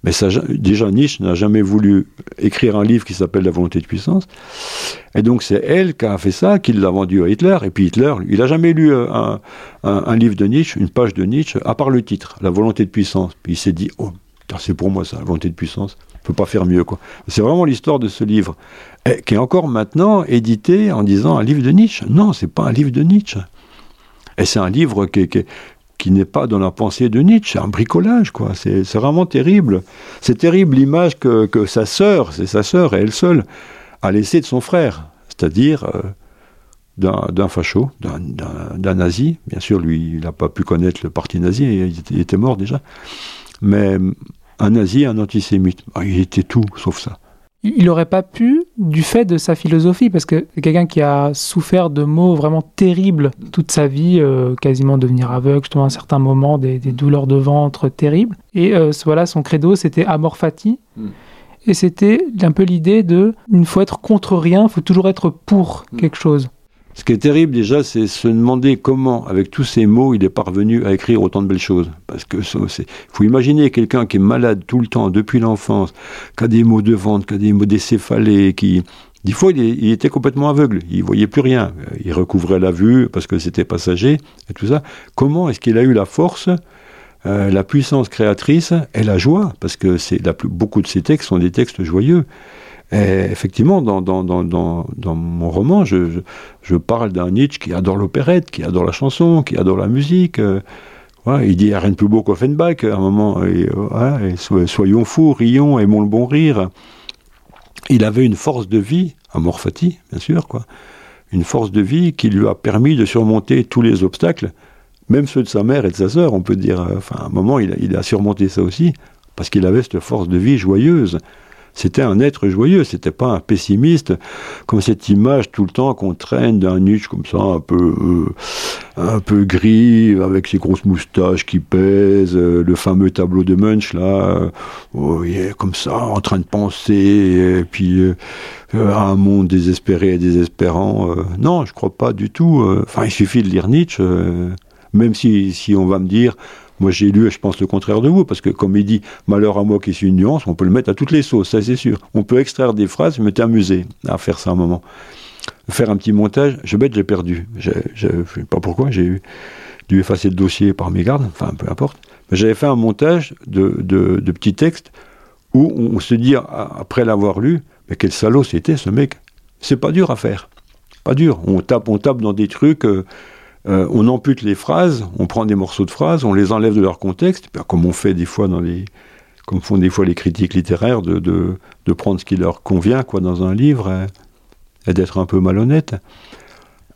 Mais déjà, Nietzsche n'a jamais voulu écrire un livre qui s'appelle La volonté de puissance. Et donc, c'est elle qui a fait ça, qui l'a vendu à Hitler. Et puis, Hitler, il n'a jamais lu euh, un, un, livre de Nietzsche, une page de Nietzsche, à part le titre, La volonté de puissance. Puis, il s'est dit, oh, c'est pour moi ça, La volonté de puissance peut pas faire mieux. quoi. C'est vraiment l'histoire de ce livre, qui est encore maintenant édité en disant un livre de Nietzsche. Non, c'est pas un livre de Nietzsche. Et c'est un livre qui, qui, n'est pas dans la pensée de Nietzsche, c'est un bricolage, quoi. C'est vraiment terrible. C'est terrible l'image que, que, sa sœur, c'est sa sœur et elle seule, a laissée de son frère, c'est-à-dire euh, d'un facho, d'un nazi. Bien sûr, lui, il n'a pas pu connaître le parti nazi, il était mort déjà. Mais un nazi, un antisémite. Ah, il était tout sauf ça. Il n'aurait pas pu, du fait de sa philosophie, parce que c'est quelqu'un qui a souffert de maux vraiment terribles toute sa vie, euh, quasiment devenir aveugle, justement à un certain moment, des, douleurs de ventre terribles. Et euh, voilà, son credo, c'était amor fati. Hmm. Et c'était un peu l'idée de, il ne faut être contre rien, il faut toujours être pour hmm. quelque chose. Ce qui est terrible déjà, c'est se demander comment, avec tous ces mots, il est parvenu à écrire autant de belles choses. Parce que il faut imaginer quelqu'un qui est malade tout le temps, depuis l'enfance, qui a des mots de vente, qui a des mots décéphalés, qui, des fois, il, était complètement aveugle, il voyait plus rien. Il recouvrait la vue parce que c'était passager et tout ça. Comment est-ce qu'il a eu la force, euh, la puissance créatrice et la joie? Parce que c'est beaucoup de ces textes sont des textes joyeux. Et effectivement, dans, mon roman, je, parle d'un Nietzsche qui adore l'opérette, qui adore la chanson, qui adore la musique. Euh, il dit rien de plus beau qu'Offenbach à un moment. Et, soyons fous, rions, aimons le bon rire. Il avait une force de vie, fati, bien sûr, quoi. Une force de vie qui lui a permis de surmonter tous les obstacles, même ceux de sa mère et de sa sœur, on peut dire. À un moment, il a surmonté ça aussi, parce qu'il avait cette force de vie joyeuse c'était un être joyeux, c'était pas un pessimiste, comme cette image tout le temps qu'on traîne d'un Nietzsche comme ça, un peu, euh, un peu gris, avec ses grosses moustaches qui pèsent, euh, le fameux tableau de Munch là, euh, il est comme ça, en train de penser, et puis un monde désespéré et désespérant. non, je crois pas du tout. Enfin, il suffit de lire Nietzsche, même si, si on va me dire, moi, j'ai lu, je pense, le contraire de vous, parce que comme il dit, malheur à moi qui suis une nuance, on peut le mettre à toutes les sauces, ça c'est sûr. On peut extraire des phrases, je m'étais amusé à faire ça un moment. Faire un petit montage, je bête, j'ai perdu. Je ne sais pas pourquoi, j'ai dû effacer le dossier par mes gardes, enfin peu importe. Mais j'avais fait un montage de, de, petits textes où on se dit, après l'avoir lu, mais quel salaud c'était ce mec. C'est pas dur à faire. Pas dur. On tape, on tape dans des trucs. Euh, euh, on ampute les phrases, on prend des morceaux de phrases, on les enlève de leur contexte, ben, comme on fait des fois dans les, comme font des fois les critiques littéraires, de, de, prendre ce qui leur convient quoi dans un livre et, d'être un peu malhonnête.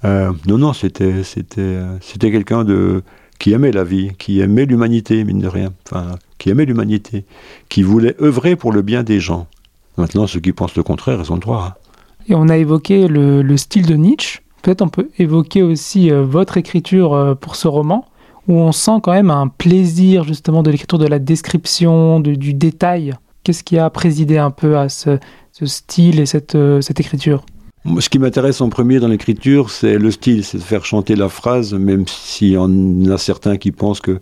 Euh, non, non, c'était c'était c'était quelqu'un de qui aimait la vie, qui aimait l'humanité, mine de rien, enfin, qui aimait l'humanité, qui voulait œuvrer pour le bien des gens. Maintenant, ceux qui pensent le contraire, ils ont le droit. Hein. Et on a évoqué le, le style de Nietzsche. Peut-être on peut évoquer aussi euh, votre écriture euh, pour ce roman, où on sent quand même un plaisir justement de l'écriture, de la description, du détail. Qu'est-ce qui a présidé un peu à ce, style et cette, euh, cette écriture? Ce qui m'intéresse en premier dans l'écriture, c'est le style, c'est de faire chanter la phrase, même s'il y en a certains qui pensent que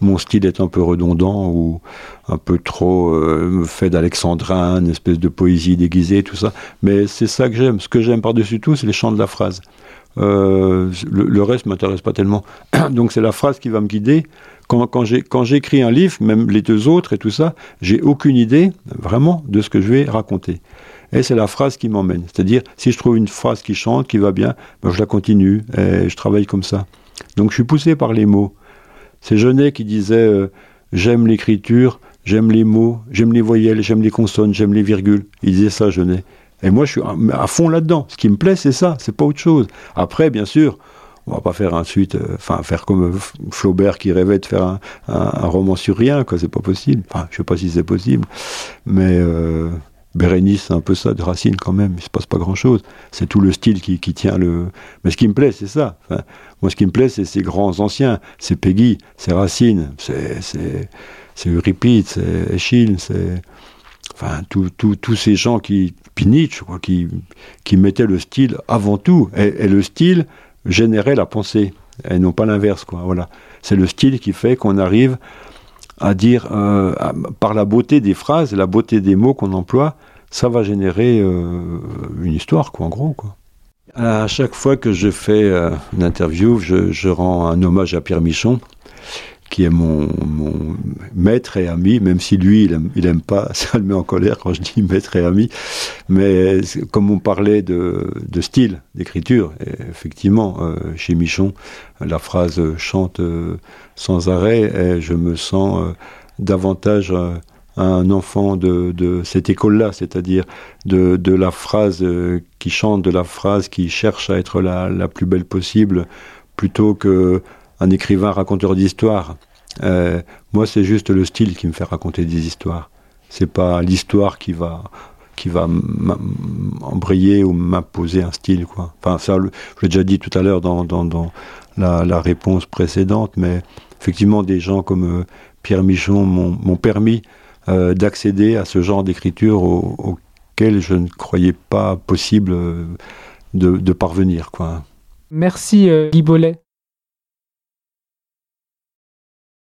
mon style est un peu redondant ou un peu trop euh, fait d'alexandrin, une espèce de poésie déguisée, tout ça. Mais c'est ça que j'aime. Ce que j'aime par-dessus tout, c'est les chants de la phrase. Euh, le, reste m'intéresse pas tellement. Donc c'est la phrase qui va me guider. Quand j'écris un livre, même les deux autres et tout ça, j'ai aucune idée vraiment de ce que je vais raconter. Et c'est la phrase qui m'emmène. C'est-à-dire, si je trouve une phrase qui chante, qui va bien, ben je la continue et je travaille comme ça. Donc je suis poussé par les mots. C'est Genet qui disait euh, J'aime l'écriture, j'aime les mots, j'aime les voyelles, j'aime les consonnes, j'aime les virgules. Il disait ça, Genet. Et moi, je suis à fond là-dedans. Ce qui me plaît, c'est ça, c'est pas autre chose. Après, bien sûr, on va pas faire un suite, euh, enfin faire comme euh, Flaubert qui rêvait de faire un, roman sur rien, quoi. C'est pas possible. Enfin, je sais pas si c'est possible, mais Bérénice, c'est un peu ça de Racine quand même, il se passe pas grand-chose. C'est tout le style qui, tient le... Mais ce qui me plaît, c'est ça. moi, ce qui me plaît, c'est ces grands anciens. C'est Peggy, c'est Racine, c'est Euripide, c'est Eschyle, c'est... Enfin, tous ces gens qui... Puis Nietzsche, quoi, qui, qui mettaient le style avant tout. Et, le style générait la pensée, et non pas l'inverse, quoi. Voilà. C'est le style qui fait qu'on arrive à dire, euh, par la beauté des phrases, la beauté des mots qu'on emploie, ça va générer euh, une histoire, quoi, en gros. Quoi. À chaque fois que je fais euh, une interview, je, je, rends un hommage à Pierre Michon, qui est mon, mon, maître et ami, même si lui, il aime, il aime pas, ça le met en colère quand je dis maître et ami. Mais comme on parlait de, de style d'écriture, effectivement, euh, chez Michon, la phrase chante euh, sans arrêt et je me sens euh, davantage un enfant de, de cette école-là, c'est-à-dire de, de, la phrase qui chante, de la phrase qui cherche à être la, la plus belle possible, plutôt que un écrivain raconteur d'histoire. Euh, moi, c'est juste le style qui me fait raconter des histoires. C'est pas l'histoire qui va qui va embrayer ou m'imposer un style, quoi. Enfin, ça, je l'ai déjà dit tout à l'heure dans, dans, la, réponse précédente, mais effectivement, des gens comme euh, Pierre Michon m'ont permis euh, d'accéder à ce genre d'écriture auquel je ne croyais pas possible de, de parvenir, quoi. Merci Guy Bollet